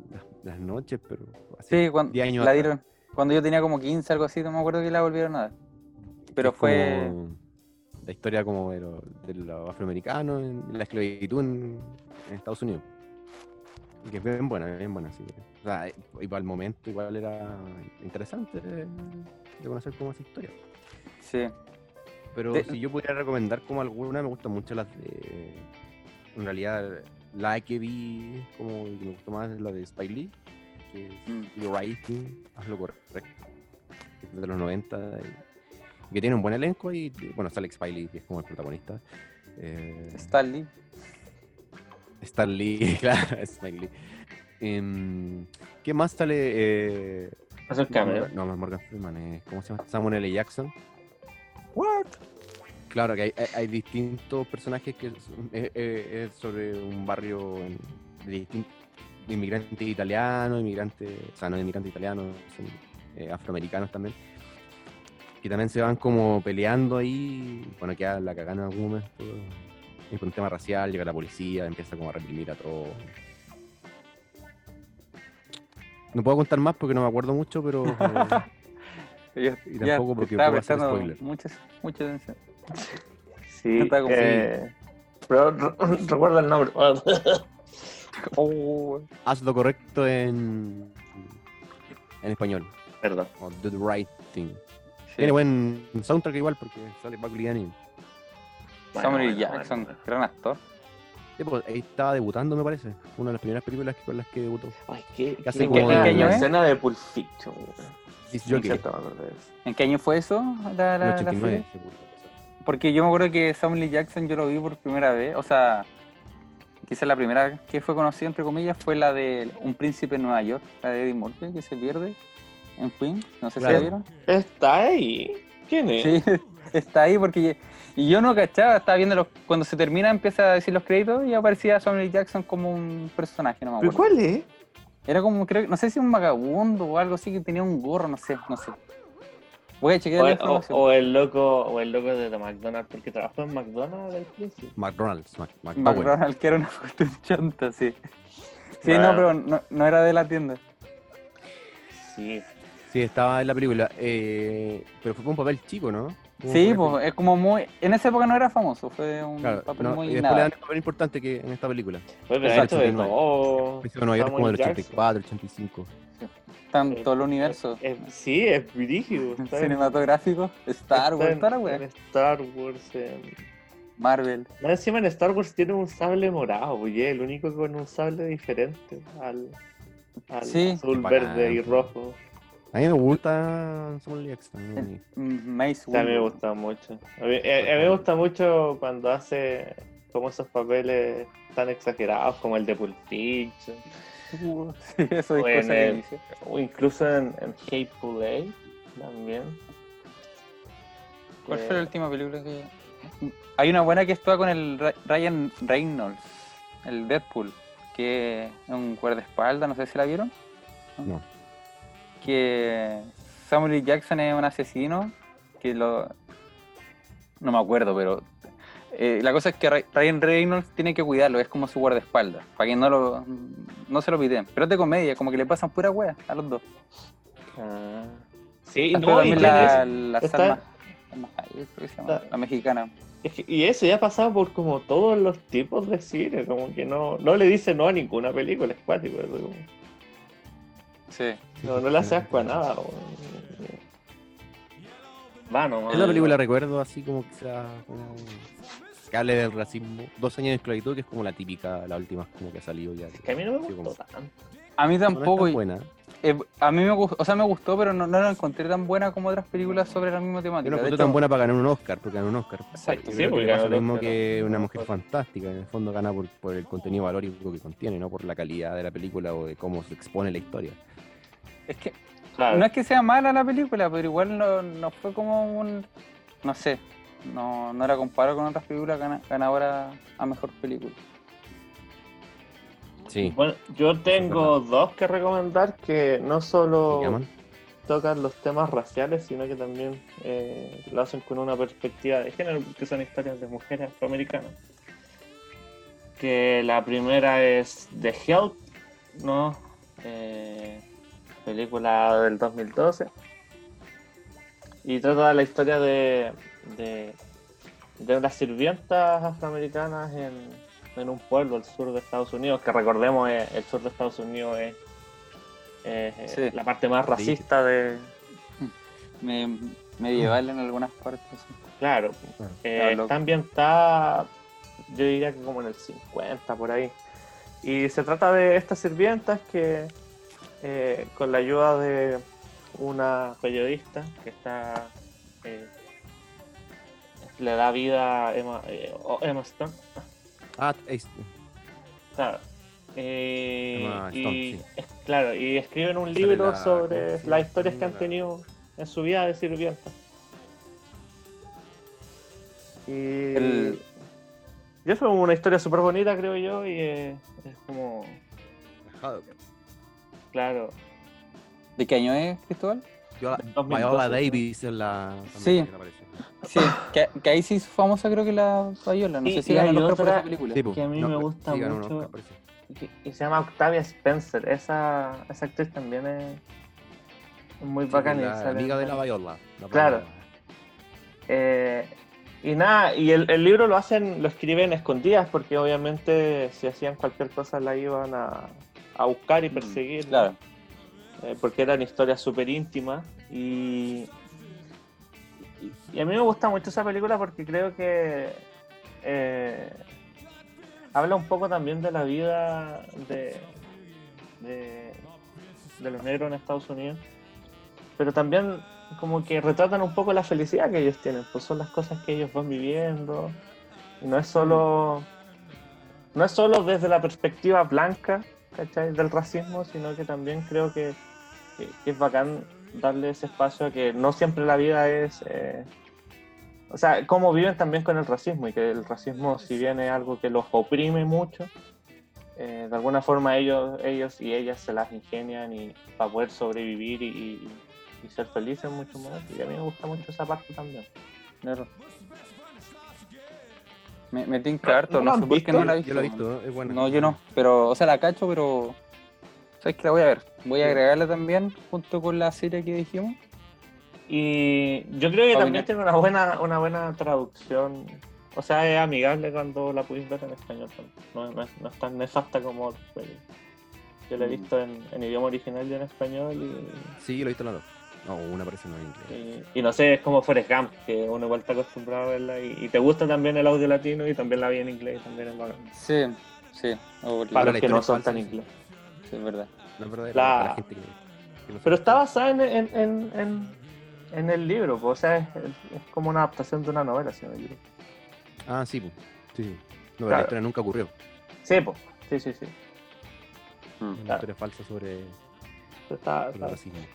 las, noches, pero así, Sí, cuando 10 años la atrás. dieron, cuando yo tenía como 15, algo así, no me acuerdo que la volvieron a dar. Pero Es fue. la historia como de, lo- de los afroamericanos en la esclavitud en, en Estados Unidos. Que es bien buena, bien buena, sí. Sea, y para el momento igual era interesante de, conocer como esa historia. Sí. Pero De- si yo pudiera recomendar como alguna, me gustan mucho las de... En realidad, la que vi como que me gustó más es la de Spike Lee, que es Mm. The Right Thing, hazlo correcto, de los 90, y que tiene un buen elenco y, bueno, sale Spike Lee, que es como el protagonista. Eh, Stanley. Stan Lee, claro, Spike Lee. Em, ¿Qué más sale? Eh, no, no es Morgan Freeman, es, ¿cómo se llama? Samuel L. Jackson. What? Claro, que hay, hay- hay distintos personajes que es, es- es- es sobre un barrio en- de distintos inmigrantes italianos, inmigrantes, o sea, no inmigrantes italianos, son eh, afroamericanos también, que también se van como peleando ahí, bueno, queda la cagada en algún momento, y por un tema racial, llega la policía, empieza como a reprimir a todos. No puedo contar más porque no me acuerdo mucho, pero Yo, Y ya tampoco porque estaba puedo hacer spoiler. mucha, mucha atención. Sí, eh, pero re- recuerda el nombre. Oh, haz lo correcto en, en español. Perdón. o Do the Right Thing. sí. Tiene buen soundtrack igual porque sale. Samuel L. Bueno, Jackson, bueno, gran actor. Sí, pues, ahí estaba debutando, me parece. Una de las primeras películas que- con las que debutó. Ay, qué, Que qué como de- la ¿eh? escena de Pulp Fiction. de eso. ¿En qué año fue eso? La, en la, el la 89. serie? se puso. Porque yo me acuerdo que Samuel L. Jackson yo lo vi por primera vez, o sea, quizás la primera que fue conocida, entre comillas, fue la de Un Príncipe en Nueva York, la de Eddie Murphy, que se pierde en Queen, no sé Claro. si la vieron. ¿Está ahí? ¿Quién es? Sí, está ahí porque y yo no cachaba, estaba viendo los, cuando se termina empieza a decir los créditos y aparecía Samuel. Jackson como un personaje, no me ¿Pero acuerdo. cuál es? Era como, creo, no sé si un vagabundo o algo así que tenía un gorro, no sé, no sé. Voy a chequear O, la información. o el loco, o el loco de The McDonald's, porque trabajó en McDonald's al principio. McDonald's, Mac-. McDonald's, que era una cuestión chanta, sí. Sí, Bueno. no, pero no, no era de la tienda. Sí. Sí, estaba en la película. eh, pero fue con un papel chico, ¿no? Sí, pues es como muy. En esa época no era famoso, fue un Claro, papel no, muy y después nada. le dan un papel importante que en esta película. Fue pero Exacto, esto de 89. todo. Nueva York como del Jackson. 84, 85. Tanto el universo Eh, sí, es rígido. está en- cinematográfico, Star está Wars, en- toda la en. Star Wars. en- Marvel. Más encima en Star Wars tiene un sable morado, pues, y es el único con un sable diferente al, al Sí. azul, verde y rojo. A mí me gusta Samuel Jackson. a mí. Mm, Mace a mí me gusta mucho. A mí, a- a mí me gusta mucho cuando hace como esos papeles tan exagerados como el de Pulp Fiction, Uh, sí, eso es O en cosa que el- dice. o incluso en, en Hateful Eight también. ¿Cuál Eh, fue la última película que.? Hay una buena que actúa con el Ryan Reynolds, el Deadpool, que es un guardaespaldas, no sé si la vieron. No. Que Samuel L. Jackson es un asesino que lo. No me acuerdo, pero. eh, la cosa es que Ryan Reynolds tiene que cuidarlo, es como su guardaespaldas, para que no lo no se lo piden. Pero es de comedia, como que le pasan pura wea a los dos. ah, sí, no, y la, la está- Salma, Salma Hayek, creo que se llama, está- la mexicana. Es que- y eso ya ha pasado por como todos los tipos de cine, como que no, no le dice no a ninguna película, es cuático, como- Sí. no, no le hace asco a nada. Va nomás. Es la película recuerdo así como que sea como que hable del racismo. Dos años de esclavitud, que es como la típica, la última como que ha salido ya. Que a mí no me como- gustó tanto. A mí No es tan tampoco. buena. eh, a mí me gustó, o sea, me gustó, pero no, no la encontré tan buena como otras películas sobre la misma Yo temática. no De encontré tan buena para ganar un Oscar, porque ganó un Oscar. Exacto, sí, porque ganó lo mismo Oscar, que una mujer fantástica. En el fondo gana por, por el contenido valórico que contiene, no por la calidad de la película o de cómo se expone la historia. Es que Claro. no es que sea mala la película, pero igual no, no fue como un. No sé. No, no la comparo con otras películas gana- ganadoras a mejor película. Sí. Bueno, yo tengo dos que recomendar que no ¿Se solo tocan los temas raciales, sino que también eh, lo hacen con una perspectiva de género, porque son historias de mujeres afroamericanas. Que la primera es The Help, ¿no? Eh, película del 2012. Y trata la historia de, de, de unas sirvientas afroamericanas en, en un pueblo al sur de Estados Unidos, que recordemos eh, el sur de Estados Unidos es eh, Sí. la parte más racista de... Me, medieval en algunas partes. Claro, Claro. eh, está ambientada, yo diría que como en el 50 por ahí. Y se trata de estas sirvientas que eh, con la ayuda de una periodista que está eh, le da vida a Emma, eh, Emma Stone. Ah, Claro. Eh, Emma y, Stone, sí. es- claro, y escriben un libro la- sobre ¿cómo se las historias que han La- tenido en su vida de sirvienta. Y, El- es una historia súper bonita, creo yo, y es como, claro, ¿De qué año es, Cristóbal? Viola, 2012. Viola Davis es la. Sí. que aparece. Sí, que, que ahí sí es famosa creo que la Viola. No Sí, sé si y ganó otra- esa película. Sí, que a mí me gusta sí, mucho. Oscar, parece. y, y se llama Octavia Spencer. Esa, esa actriz también es, es muy Sí, bacana. y la sale amiga de en- la Viola. la Claro. Eh, y nada, y el, el libro lo hacen, lo escriben escondidas porque obviamente si hacían cualquier cosa la iban a, a buscar y Mm, perseguir. claro. Eh, porque eran historias súper íntimas y, y, y a mí me gusta mucho esa película porque creo que eh, habla un poco también de la vida de, de, de los negros en Estados Unidos, pero también como que retratan un poco la felicidad que ellos tienen, pues son las cosas que ellos van viviendo, y no es solo, no es solo desde la perspectiva blanca, ¿cachai? del racismo, sino que también creo que, es bacán darle ese espacio a que no siempre la vida es... eh, o sea, cómo viven también con el racismo y que el racismo, si bien es algo que los oprime mucho, eh, de alguna forma ellos, ellos y ellas se las ingenian y para poder sobrevivir y, y- ser felices muchos momentos. Y a mí me gusta mucho esa parte también. Me, me tinca harto, ¿no no, sé han por qué no la he visto. Yo lo he visto, es bueno. No, yo no, pero, o sea, la cacho, pero. ¿Sabes que la voy a ver? Voy a Sí. agregarla también junto con la serie que dijimos. Y yo creo que también tiene una buena, una buena traducción. O sea, es amigable cuando la pudiste ver en español. también. No, no es, no es tan nefasta como. Yo la he Mm. visto en, en idioma original y en español y, Sí, lo he visto en dos. No, una parece no en inglés. y, y no sé, es como Forrest Gump, que uno igual está acostumbrado a verla y, y te gusta también el audio latino y también la vi en inglés y también bacán. Sí, sí. Para los que no son falsa, tan sí. inglés. sí, es verdad. No verdadera La- para la gente que, que no Pero está basada en, en, en, en, en el libro, pues, o sea, es, es como una adaptación de una novela, si no me equivoco. Ah, sí, pues. sí. sí. No, pero Claro. la historia nunca ocurrió. Sí, pues, sí, sí, sí. Mm. Una Claro. historia falsa sobre, Está, está-.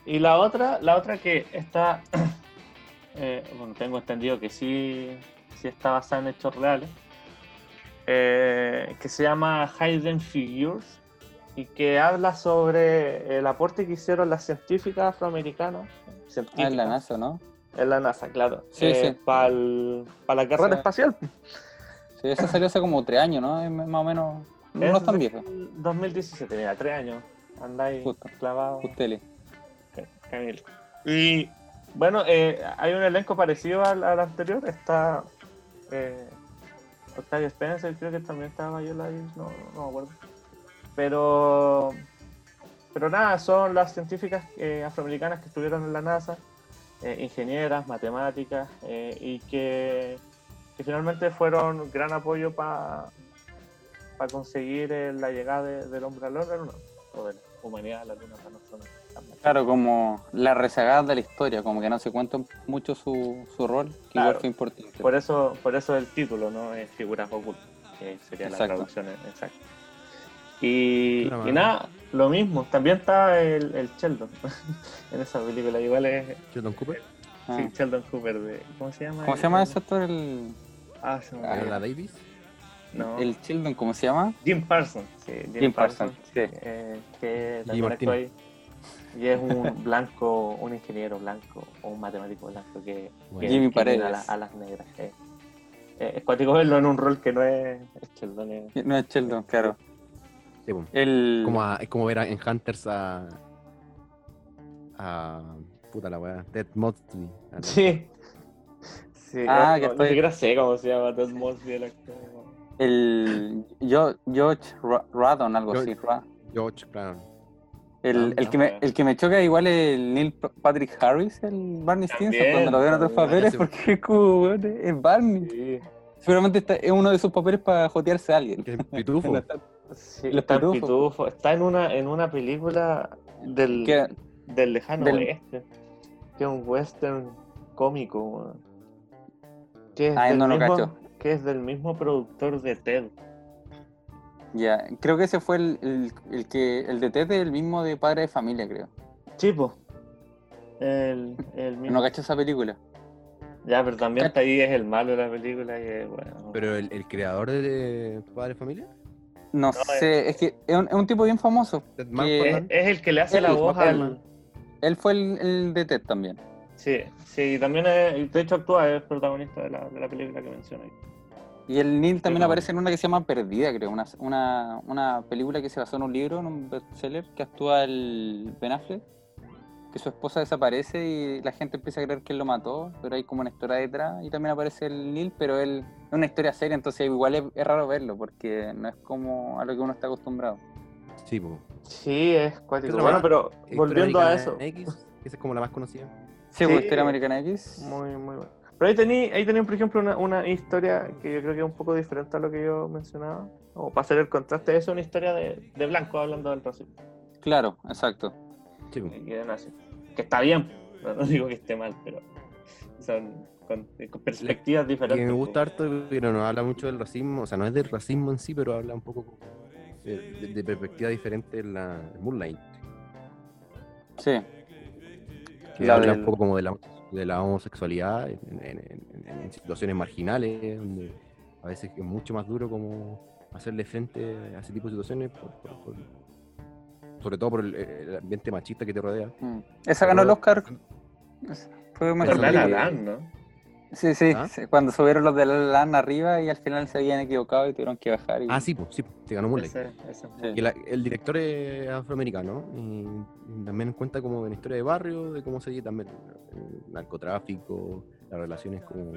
Y la otra, la otra que está, eh, bueno, tengo entendido que sí, sí está basada en hechos reales, eh, que se llama Hidden Figures y que habla sobre el aporte que hicieron las científicas afroamericanas, Ah, científicas, en la NASA, ¿no? en la NASA, claro, Sí, sí. para la carrera Sí. espacial. Sí, esa salió hace como tres años, ¿no? Es más o menos. No es tan vieja. 2017, mira, tres años. Andáis Justo. clavado. Justele. Camilo. Y bueno, eh, hay un elenco parecido al, al anterior. Está eh, Octavio Spencer, creo que también estaba Viola Davis, no, no me acuerdo. Pero, pero nada, son las científicas eh, afroamericanas que estuvieron en la NASA, eh, ingenieras, matemáticas, eh, y que, que finalmente fueron gran apoyo para conseguir eh, la llegada de- del hombre a la luna, la humanidad a la luna para nosotros. Claro, como la rezagada de la historia, como que no se cuenta mucho su, su rol, que Claro. igual fue importante. Por eso, por eso el título, ¿no? Es figuras ocultas, que sería Exacto. la traducción exacta. Y, Claro, y nada, lo mismo, también está el, el Sheldon en esa película, igual es Sheldon Cooper, Ah. sí, Sheldon Cooper de. ¿Cómo se llama? ¿Cómo se llama ese actor? El, Ah, se me Ah, Davis. No. el Sheldon, ¿cómo se llama? Jim Parsons, sí, Jim, Jim Parsons, Parsons, sí. eh, que Y también ahí. Y es un blanco, un ingeniero blanco o un matemático blanco que, Bueno. que Jimmy discrimina Paredes. A, la- a las negras. eh. Eh, es cuático verlo en un rol que no es, es Sheldon. es- No es Sheldon, claro. Sí, pues. El, Como a- es como ver a- en Hunters a. a. puta la weá. Ted la- Sí. Sí, Ah, no, que no, estoy- siquiera sé cómo se llama Ted Mosby el actor. El George Ra- Radon, algo George- así. Ra- George, claro. El, Ah, el, que me, el que me choca igual es el Neil Patrick Harris, el Barney Stinson, cuando lo veo en otros papeles, porque es es Barney. Sí, Seguramente está, es uno de sus papeles para jotearse a alguien. Es pitufo. sí, está. Pitufo. Está en una, en una película del, Que- del lejano del- oeste. Que es un western cómico. weón. Que es, Ah, no lo mismo, cacho. Que es del mismo productor de Ted. Ya, creo que ese fue el, el, el que el de Tete, el mismo de Padre de Familia, creo. Chipo. El, el mismo. No cacho esa película. Ya, pero también está ahí, es el malo de la película y es bueno. Pero el, el creador de Padre Familia. No, sé, es que es un, es un tipo bien famoso. Ted Que- es, es el que le hace Él, la voz al. Él fue el, el de Ted también. Sí, sí, y también es, de hecho actúa, es protagonista de la, de la película que mencioné. Y el Neil también aparece en una que se llama Perdida, creo. Una, una, una película que se basó en un libro, en un bestseller, que actúa el Ben Affleck. Que su esposa desaparece y la gente empieza a creer que él lo mató, pero hay como una historia detrás. Y también aparece el Neil, pero él es una historia seria, entonces igual es, es raro verlo, porque no es como a lo que uno está acostumbrado. Sí, pues. Sí, es cuático. Bueno, pero volviendo a eso. X, esa es como la más conocida. Sí, Sí. pues, Historia Americana X. Muy, muy bueno. Pero ahí tenéis, ahí tení, por ejemplo, una, una historia que yo creo que es un poco diferente a lo que yo mencionaba. O para hacer el contraste, es una historia de, de blanco hablando del racismo. Claro, exacto. Sí. Que, nace. que está bien, no, no digo que esté mal, pero son con, con perspectivas diferentes. Que me gusta harto, pero no habla mucho del racismo, o sea, no es del racismo en sí, pero habla un poco de, de- de perspectiva diferente en la en Moonlight. Sí. Que La habla del- un poco como de la, de la homosexualidad en, en- en- en- en situaciones marginales, donde a veces es mucho más duro como hacerle frente a ese tipo de situaciones, por- por- por- sobre todo por el, el ambiente machista que te rodea. Mm. Esa ganó el Oscar Fue más Es La La que- Land, ¿no? Sí, sí, ¿Ah? sí, cuando subieron los de La La Land arriba y al final se habían equivocado y tuvieron que bajar. Y... Ah, sí, pues, sí, pues, se ganó Moonlight. Ese, ese es Sí. Y la- el director es afroamericano y, también cuenta como una historia de barrio, de cómo se vive también el narcotráfico, las relaciones como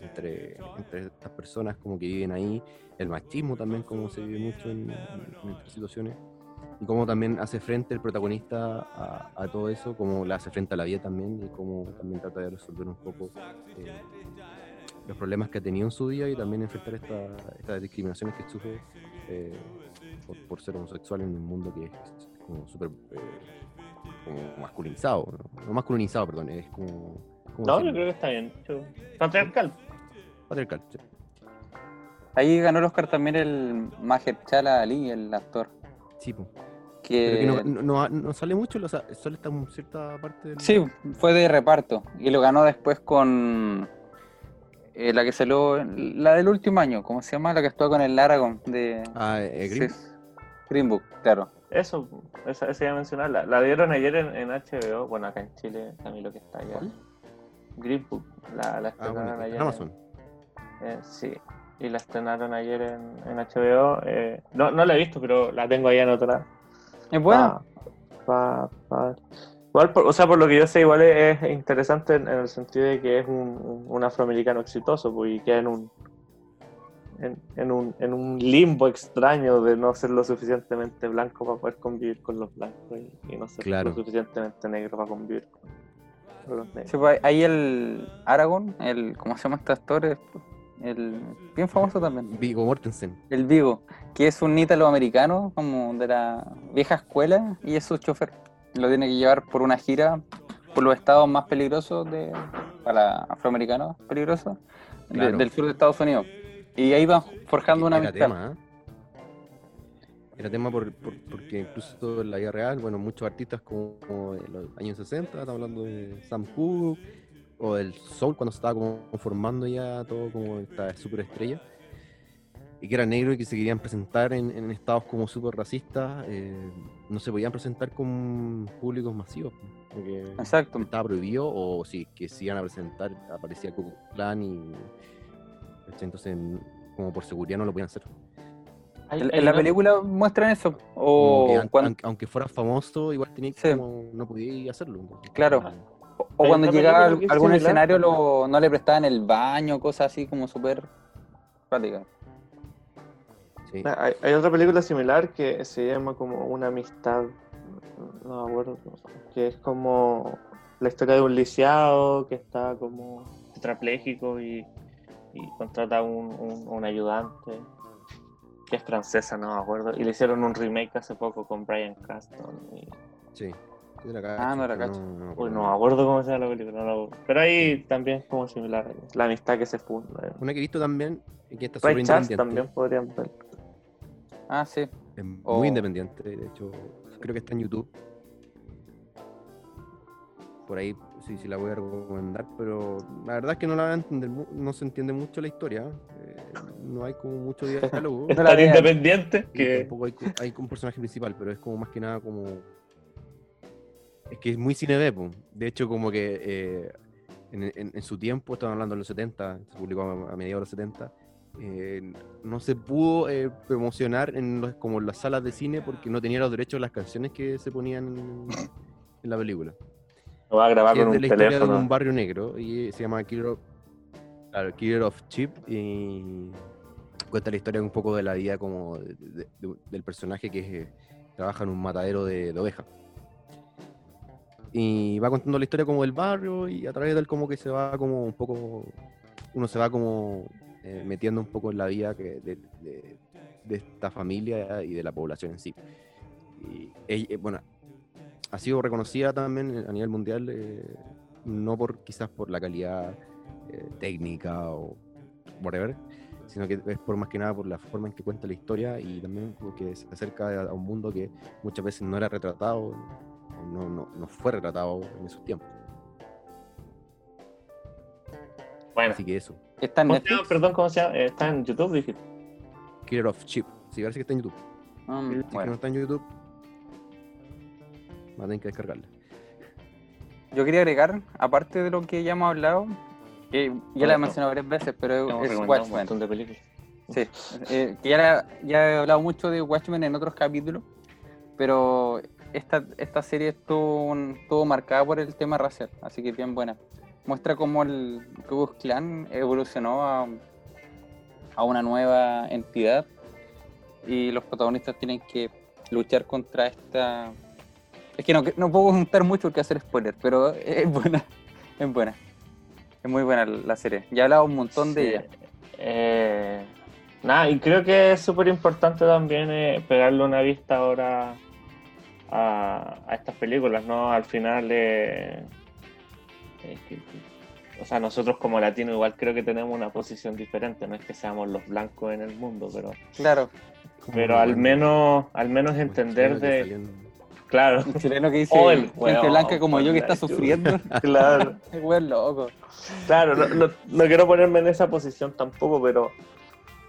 entre, entre estas personas como que viven ahí, el machismo también como se vive mucho en, en estas situaciones y cómo también hace frente el protagonista a, a todo eso, cómo le hace frente a la vida también y cómo también trata de resolver un poco eh, los problemas que ha tenido en su vida y también enfrentar esta- estas discriminaciones que sufre eh, por, por ser homosexual en un mundo que es como súper eh, como masculinizado, ¿no? no masculinizado, perdón, es como... ¿cómo No, yo creo que está bien. Patriarcal. Patriarcal, sí. Ahí ganó el Oscar también el Mahershala Ali, el actor. Sí. Que, Pero que no, no- no- no sale mucho, o sea, solo está en cierta parte del... Sí, fue de reparto. Y lo ganó después con eh, la que salió, la del último año, ¿cómo se llama? La que estuvo con el Aragón de Ah, eh, Green. Sí, Green Book, claro. Eso, esa, esa iba a mencionar. La, dieron ayer en, en HBO. Bueno, acá en Chile, también lo que está allá. ¿Cuál? Green Book. La, la Ah, estrenaron bueno, ayer. en Amazon. en- eh, sí. Y la estrenaron ayer en, en HBO. eh, no, no la he visto, pero la tengo ahí anotada. Es buena. Pa- pa- pa- Igual, por- o sea, por lo que yo sé, igual es, es interesante en, en el sentido de que es un, un- afroamericano exitoso, pues, y queda en un, en, en un en un limbo extraño de no ser lo suficientemente blanco para poder convivir con los blancos y, y no ser Claro. lo suficientemente negro para convivir con, con los negros. Sí, pues, ahí el Aragón, el, ¿cómo se llama este actor? El, bien famoso también. Vigo Mortensen. El Vigo, que es un ítalo-americano, como de la vieja escuela, y es su chofer. Lo tiene que llevar por una gira por los estados más peligrosos de, para afroamericanos peligrosos de- del sur de Estados Unidos. Y ahí van forjando una Era amistad. tema, ¿eh? Era tema por, por- porque incluso en la vida real, bueno, muchos artistas como, como en los años 60, estamos hablando de Sam Cooke, o del Soul cuando se estaba como formando ya todo como esta superestrella, y que eran negros y que se querían presentar en, en estados como súper racistas, eh, no se podían presentar con públicos masivos, porque Exacto. estaba prohibido, o si que se iban a presentar, aparecía Ku Klan y... Entonces, como por seguridad no lo podían hacer. En, la película muestran eso. O que an- cuando, aunque, aunque fuera famoso, igual tenía que Sí. como, no podía hacerlo. Claro. O- cuando llegaba es algún similar. escenario lo, no le prestaban el baño, cosas así como súper prácticas. sí. Ah, Hay, hay otra película similar que se llama como Una amistad, no me acuerdo, que es como la historia de un lisiado que está como tetrapléjico y, y contrata un, un, un ayudante que es francesa, no me acuerdo, y le hicieron un remake hace poco con Brian Caston. Y, Sí. La Ah, no la cacho. me uy, acuerdo. no me acuerdo cómo se llama la película, no la- pero ahí también es como similar, la amistad que se funda. Una que he visto también, que está Ray Charles también podrían ver. Ah, sí. Es muy independiente, de hecho, creo que está en YouTube. Por ahí sí, sí la voy a recomendar, pero la verdad es que no la van a entender, no se entiende mucho la historia. eh, no hay como mucho diálogo. Es No la tan independiente que... tampoco hay, hay como un personaje principal, pero es como más que nada como. Es que es muy cine B, po. De hecho, como que eh, en, en- en su tiempo, estamos hablando de los 70, se publicó a, a mediados de los 70, eh, no se pudo eh, promocionar en los, como en las salas de cine porque no tenía los derechos de las canciones que se ponían en, en la película. Lo va a grabar es con de un la historia de teléfono. un barrio negro y se llama Killer of, claro, Killer of Chip y cuenta la historia un poco de la vida como de- de- de- del personaje que eh, trabaja en un matadero de, de ovejas. Y va contando la historia como del barrio y a través del como que se va como un poco, uno se va como eh, metiendo un poco en la vida que de, de- de esta familia y de la población en sí. Y eh, bueno, ha sido reconocida también a nivel mundial, eh, no por quizás por la calidad eh, técnica o whatever, sino que es por más que nada por la forma en que cuenta la historia y también porque se acerca a, un mundo que muchas veces no era retratado, no, no, no fue retratado en esos tiempos. Bueno, Así que eso, Está en. Netflix. perdón, ¿cómo se llama? Está en YouTube, dijiste. Killer of Chip, sí, parece que está en YouTube. Mm, Si que no bueno. está en YouTube, va a tener que descargarla. yo quería agregar, aparte de lo que ya hemos hablado, que ya la he Bueno. mencionado varias veces, pero es Watchmen. montón de películas. Sí, eh, que ya, la- ya he hablado mucho de Watchmen en otros capítulos, pero esta, esta serie estuvo, estuvo marcada por el tema racial, así que bien buena. Muestra cómo el Ku Klan evolucionó a, a una nueva entidad y los protagonistas tienen que luchar contra esta... Es que no, no puedo contar mucho porque hacer spoiler, pero es buena, es buena. Es muy buena la serie. Ya he hablado un montón de ella. Eh, nada, y creo que es súper importante también eh, pegarle una vista ahora a, a estas películas, ¿no? Al final, eh, eh, que- que- o sea, nosotros como latinos igual creo que tenemos una posición diferente, no es que seamos los blancos en el mundo, pero, Claro, pero al menos, al menos entender de, claro, Un chileno que dice Oh, el gente blanca como yo que está sufriendo. claro. El weón loco. Claro, no, no- no quiero ponerme en esa posición tampoco, pero,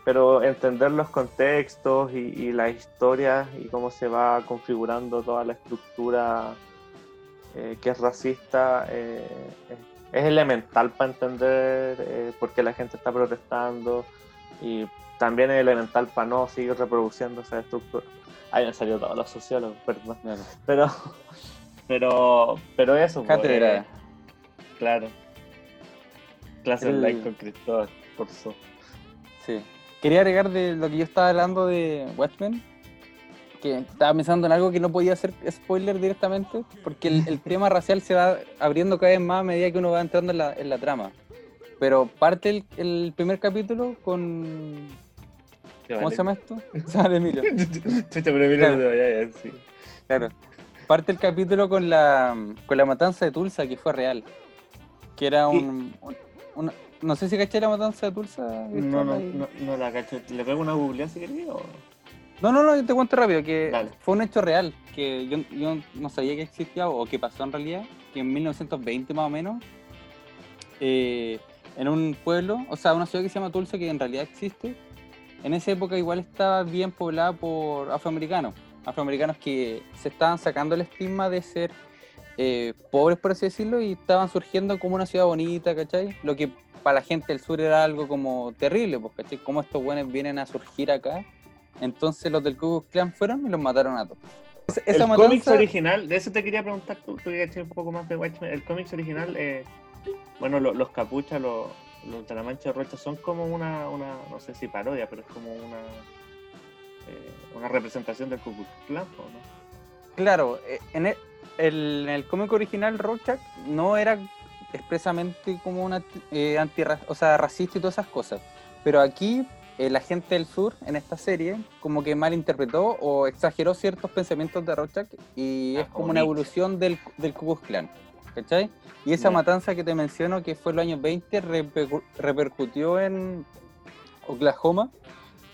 pero entender los contextos y, y las historias y cómo se va configurando toda la estructura eh, que es racista eh, es, elemental para entender eh, por qué la gente está protestando y también es elemental para no seguir reproduciendo esa estructura. Ahí me salió todos los sociólogos, perdón. Pero, pero, pero eso. pues, Cátedra. claro. Clase El- online con Cristóbal, por su. Sí. Quería agregar de lo que yo estaba hablando de Watchmen, que estaba pensando en algo que no podía hacer spoiler directamente, porque el, el tema racial se va abriendo cada vez más a medida que uno va entrando en la, en la trama. Pero parte el, el primer capítulo con... ¿Cómo se llama esto? Llama Emilio. Chucha, pero mira, Claro. no te vayas, sí. Claro. Parte el capítulo con la, con la matanza de Tulsa, que fue real. Que era un... no sé si caché la matanza de Tulsa. No, no, no, no la cacho. ¿Le pego una googleada si quería o...? No, no, no, yo te cuento rápido, que Dale. fue un hecho real, que yo, yo no sabía que existía o que pasó en realidad, que en 1920 más o menos, eh, en un pueblo, o sea, una ciudad que se llama Tulsa, que en realidad existe, en esa época igual estaba bien poblada por afroamericanos, afroamericanos que se estaban sacando el estigma de ser eh, pobres, por así decirlo, y estaban surgiendo como una ciudad bonita, ¿cachai? Lo que para la gente del sur era algo como terrible, pues, ¿cachai? Cómo estos buenos vienen a surgir acá. Entonces los del Ku Klux Klan fueron y los mataron a todos. Esa- El esa cómics matanza- original, de eso te quería preguntar, tú, tú que un poco más de Watchmen. El cómics original, eh, bueno, lo- los capuchas, los, los de la Mancha Rocha son como una, una, no sé si parodia, pero es como una eh, una representación del Ku Klux Klan, ¿o ¿no? Claro, eh, en el, el- en el cómic original Rorschach no era expresamente como una eh, anti o sea, racista y todas esas cosas. Pero aquí eh, la gente del sur en esta serie como que malinterpretó o exageró ciertos pensamientos de Rorschach y Ah, es como una evolución del, del Ku Klux Klan. ¿Cachai? Y esa matanza que te menciono que fue en los años 20 repercu- repercutió en Oklahoma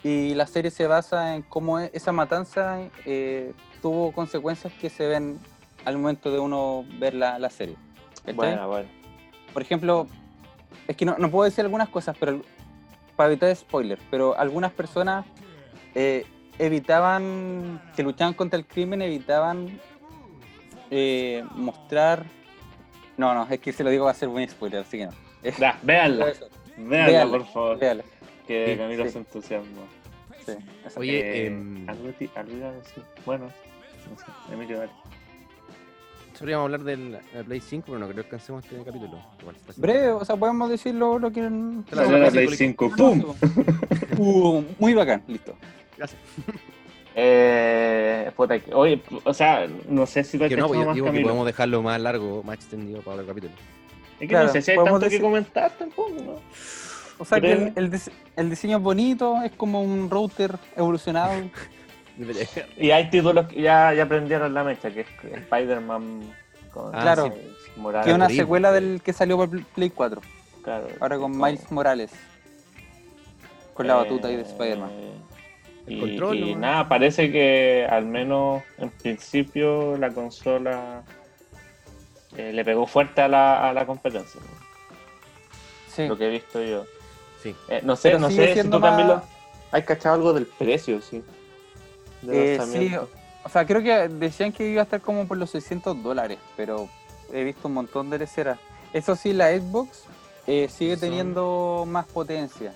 y la serie se basa en cómo e- esa matanza eh, tuvo consecuencias que se ven al momento de uno ver la, la serie. ¿cachai? Bueno, bueno. Por ejemplo, es que no, no puedo decir algunas cosas, pero para evitar spoiler, pero algunas personas eh, evitaban, que luchaban contra el crimen, evitaban eh, mostrar... No, no, es que se lo digo va a ser muy spoiler, así que no. Ya, véanla, véanla, Véanla, por favor. véala, Que Sí, Camilo sí. se entusiasma. sí. Oye, Eh, em, algo, ti- algo iba a decir. Bueno, no sé, Emilio, dale. Solíamos hablar del Play 5, pero no creo que alcancemos este capítulo. Breve, o sea, podemos decir lo, lo que... Claro, Solo la sí, Play sí, 5, ¡pum! Uh, muy bacán, listo. Gracias. Eh, puta, que- Oye, o sea, no sé si Que no, pues yo más digo que podemos dejarlo más largo, más extendido para el capítulo. Es que Claro, no sé si hay tanto decir- que comentar tampoco, ¿no? O sea, que el, el dise- el diseño es bonito, es como un router evolucionado. Y hay títulos que ya, ya aprendieron la mecha, que es Spider-Man con Ah, Claro. sí, Morales. que es una secuela del que salió para Play 4. Claro, Ahora con como- Miles Morales. Con la batuta ahí de Eh, Spider-Man. El Y, control, y ¿no? nada, parece que al menos en principio la consola eh, le pegó fuerte a la, a la competencia, ¿no? Sí. lo que he visto yo. Sí. Eh, no sé, Pero no sé si tú también lo... ¿Has cachado algo del precio, sí? De Eh, sí, o sea, creo que decían que iba a estar como por los 600 dólares, pero he visto un montón de leceras. Eso sí, la Xbox eh, sigue teniendo más potencia.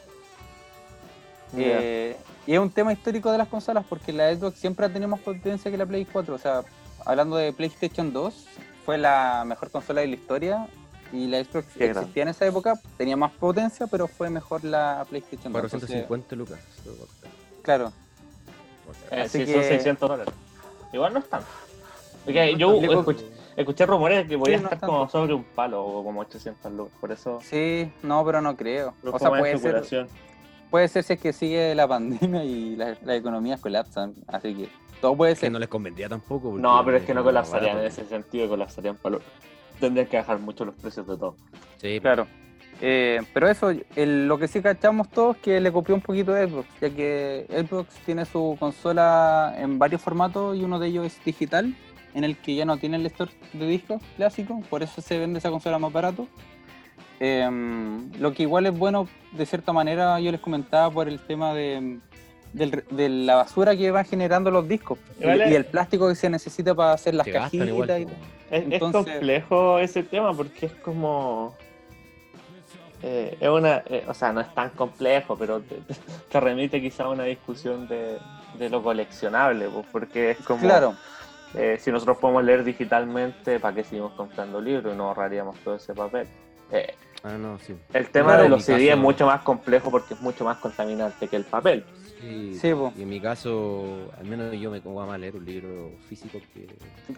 Eh, y es un tema histórico de las consolas porque la Xbox siempre ha tenido más potencia que la Play 4. O sea, hablando de PlayStation 2, fue la mejor consola de la historia. Y la Xbox Qué existía en esa época, tenía más potencia, pero fue mejor la PlayStation 2. Entonces, 450 lucas. claro. Eh, Así sí, son que- 600 dólares. Igual no es tanto. Porque yo escuché, escuché rumores de que podía Sí, no es estar como tanto. sobre un palo o como 800 lucas. Por eso Sí, no, pero no creo. pero O sea, puede ser, puede ser si es que sigue la pandemia y la- las economías colapsan. Así que todo puede Es que ser. no les convendría tampoco. No, pero es que no colapsarían en ese sentido, colapsarían para lo- Tendrían que bajar mucho los precios de todo. Sí, Claro. Eh, pero eso, el- lo que sí cachamos todos es que le copió un poquito de Xbox, ya que Xbox tiene su consola en varios formatos y uno de ellos es digital, en el que ya no tiene el lector de discos clásico, por eso se vende esa consola más barato. Em, lo que igual es bueno, de cierta manera, yo les comentaba por el tema de, del- de la basura que van generando los discos y, el plástico que se necesita para hacer las cajitas. igual. y-. Es, es complejo ese tema porque es como. Eh, es una. eh, o sea, no es tan complejo, pero te, te- te remite quizá a una discusión de, de lo coleccionable, pues, porque es como. Claro, eh, si nosotros podemos leer digitalmente, ¿para qué seguimos comprando libros y no ahorraríamos todo ese papel? Eh, Ah, no, sí. el tema Claro, de los CD caso- es mucho más complejo porque es mucho más contaminante que el papel. Sí, Sí, po. y en mi caso, al menos yo me pongo a más leer un libro físico que.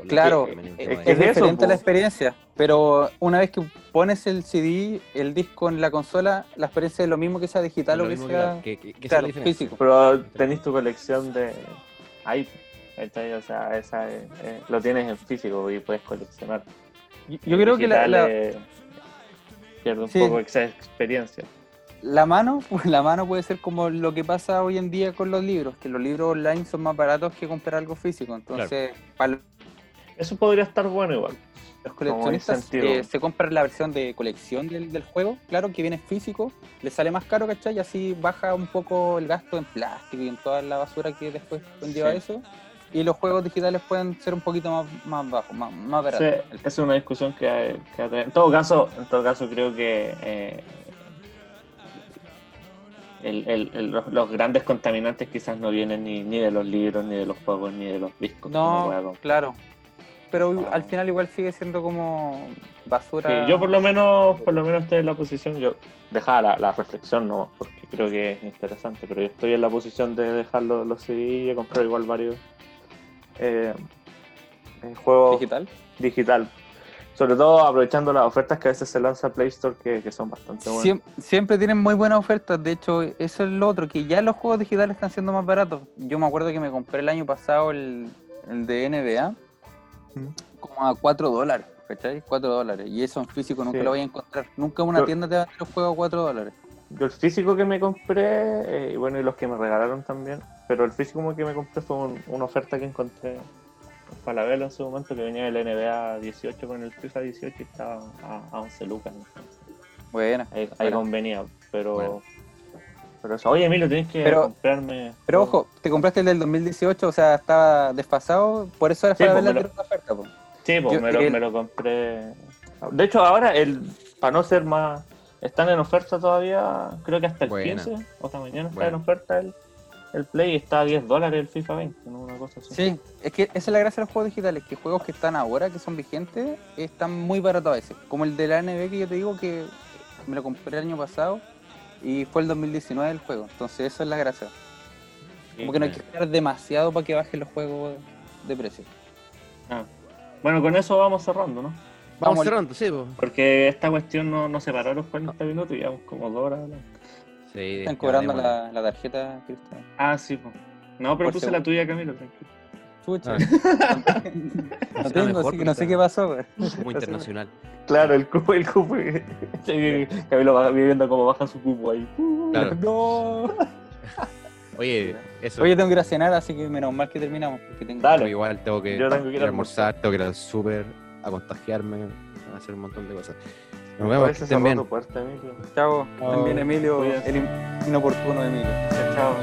Claro, que me dio un es, diferente la experiencia, pero una vez que pones el CD, el disco en la consola, la experiencia es lo mismo que sea digital lo o que sea que- que- claro, físico. Pero tenéis tu colección de. Ahí, o sea, esa, eh, eh, lo tienes en físico y puedes coleccionar. Yo, yo creo que la, la- eh, pierde un Sí. poco esa experiencia. La mano, la mano puede ser como lo que pasa hoy en día con los libros, que los libros online son más baratos que comprar algo físico. Entonces, para los Eso podría estar bueno igual. coleccionistas incentivo. eh, se compra la versión de colección del, del juego, claro, que viene físico, le sale más caro, ¿cachai? Y así baja un poco el gasto en plástico y en toda la basura que después conlleva Sí. eso. Y los juegos digitales pueden ser un poquito más, más bajos, más, más Sí, baratos. esa es una discusión que, hay- que hay- en todo caso, en todo caso creo que eh, el- el- el- los, los grandes contaminantes quizás no vienen ni, ni de los libros, ni de los juegos, ni de los discos. No, claro. Pero No. al final igual sigue siendo como basura. Sí, yo por lo menos, por lo menos estoy en la posición, yo dejaba la, la reflexión, no, porque creo que es interesante, pero yo estoy en la posición de dejar los, los CD y de comprar igual varios eh, eh, juegos digital. digital. Sobre todo aprovechando las ofertas que a veces se lanza Play Store que, que son bastante buenas. Siem- siempre tienen muy buenas ofertas. De hecho, eso es lo otro, que ya los juegos digitales están siendo más baratos. Yo me acuerdo que me compré el año pasado el, el de NBA como a 4 dólares, ¿cachai? 4 dólares. Y eso en físico nunca Sí. lo voy a encontrar. Nunca una Yo- tienda te va a dar los juegos a 4 dólares. Yo el físico que me compré, eh, y bueno, y los que me regalaron también, pero el físico que me compré fue un- una oferta que encontré en Falabella en su momento, que venía del NBA 18 con el FIFA 18 y estaba a, a 11 lucas. entonces, Bueno. ahí, ahí Bueno. convenía, pero... Bueno. Pero eso, oye Emilio, tienes que Pero- comprarme... Pero ojo, te compraste el del 2018, o sea, estaba desfasado. Por eso era Sí, para pues, ver me la lo- oferta. po. Sí, pues Yo- me, lo, el- me lo compré. De hecho, ahora, el para no ser más. Están en oferta todavía, creo que hasta el Buena. 15, o hasta mañana está Buena. en oferta el, el Play está a 10 dólares el FIFA 20, ¿no? una cosa así. Sí, es que esa es la gracia de los juegos digitales, que juegos que están ahora, que son vigentes, están muy baratos a veces. Como el de la NBA que yo te digo que me lo compré el año pasado y fue el 2019 el juego. Entonces eso es la gracia. Como que no hay que esperar demasiado para que bajen los juegos de precio. Ah. Bueno, con eso vamos cerrando, ¿no? Vamos Vamos- cerrando, sí, po. Porque esta cuestión no, no se paró los 40 minutos y llevamos como dos horas. Sí, Están cobrando la, la tarjeta, Cristian. Ah, sí, pues. No, pero Por puse la tuya, Camilo, tranquilo. Chucha. Ah. no tengo, mejor, así que no sé qué pasó. Como internacional. Claro, el cupo, el cupo. Camilo va viendo cómo baja su cupo ahí. Claro. No. Oye, eso. Oye, tengo que ir a cenar, así que menos mal que terminamos. Porque tengo... Dale. Pero igual tengo que Yo tengo que ir a almorzar, tengo que ir al súper, a contagiarme, a hacer un montón de cosas. Nos vemos, que estén bien. puerta, Emilio. Chao, Chao. también Emilio, el in- inoportuno Emilio. Chao.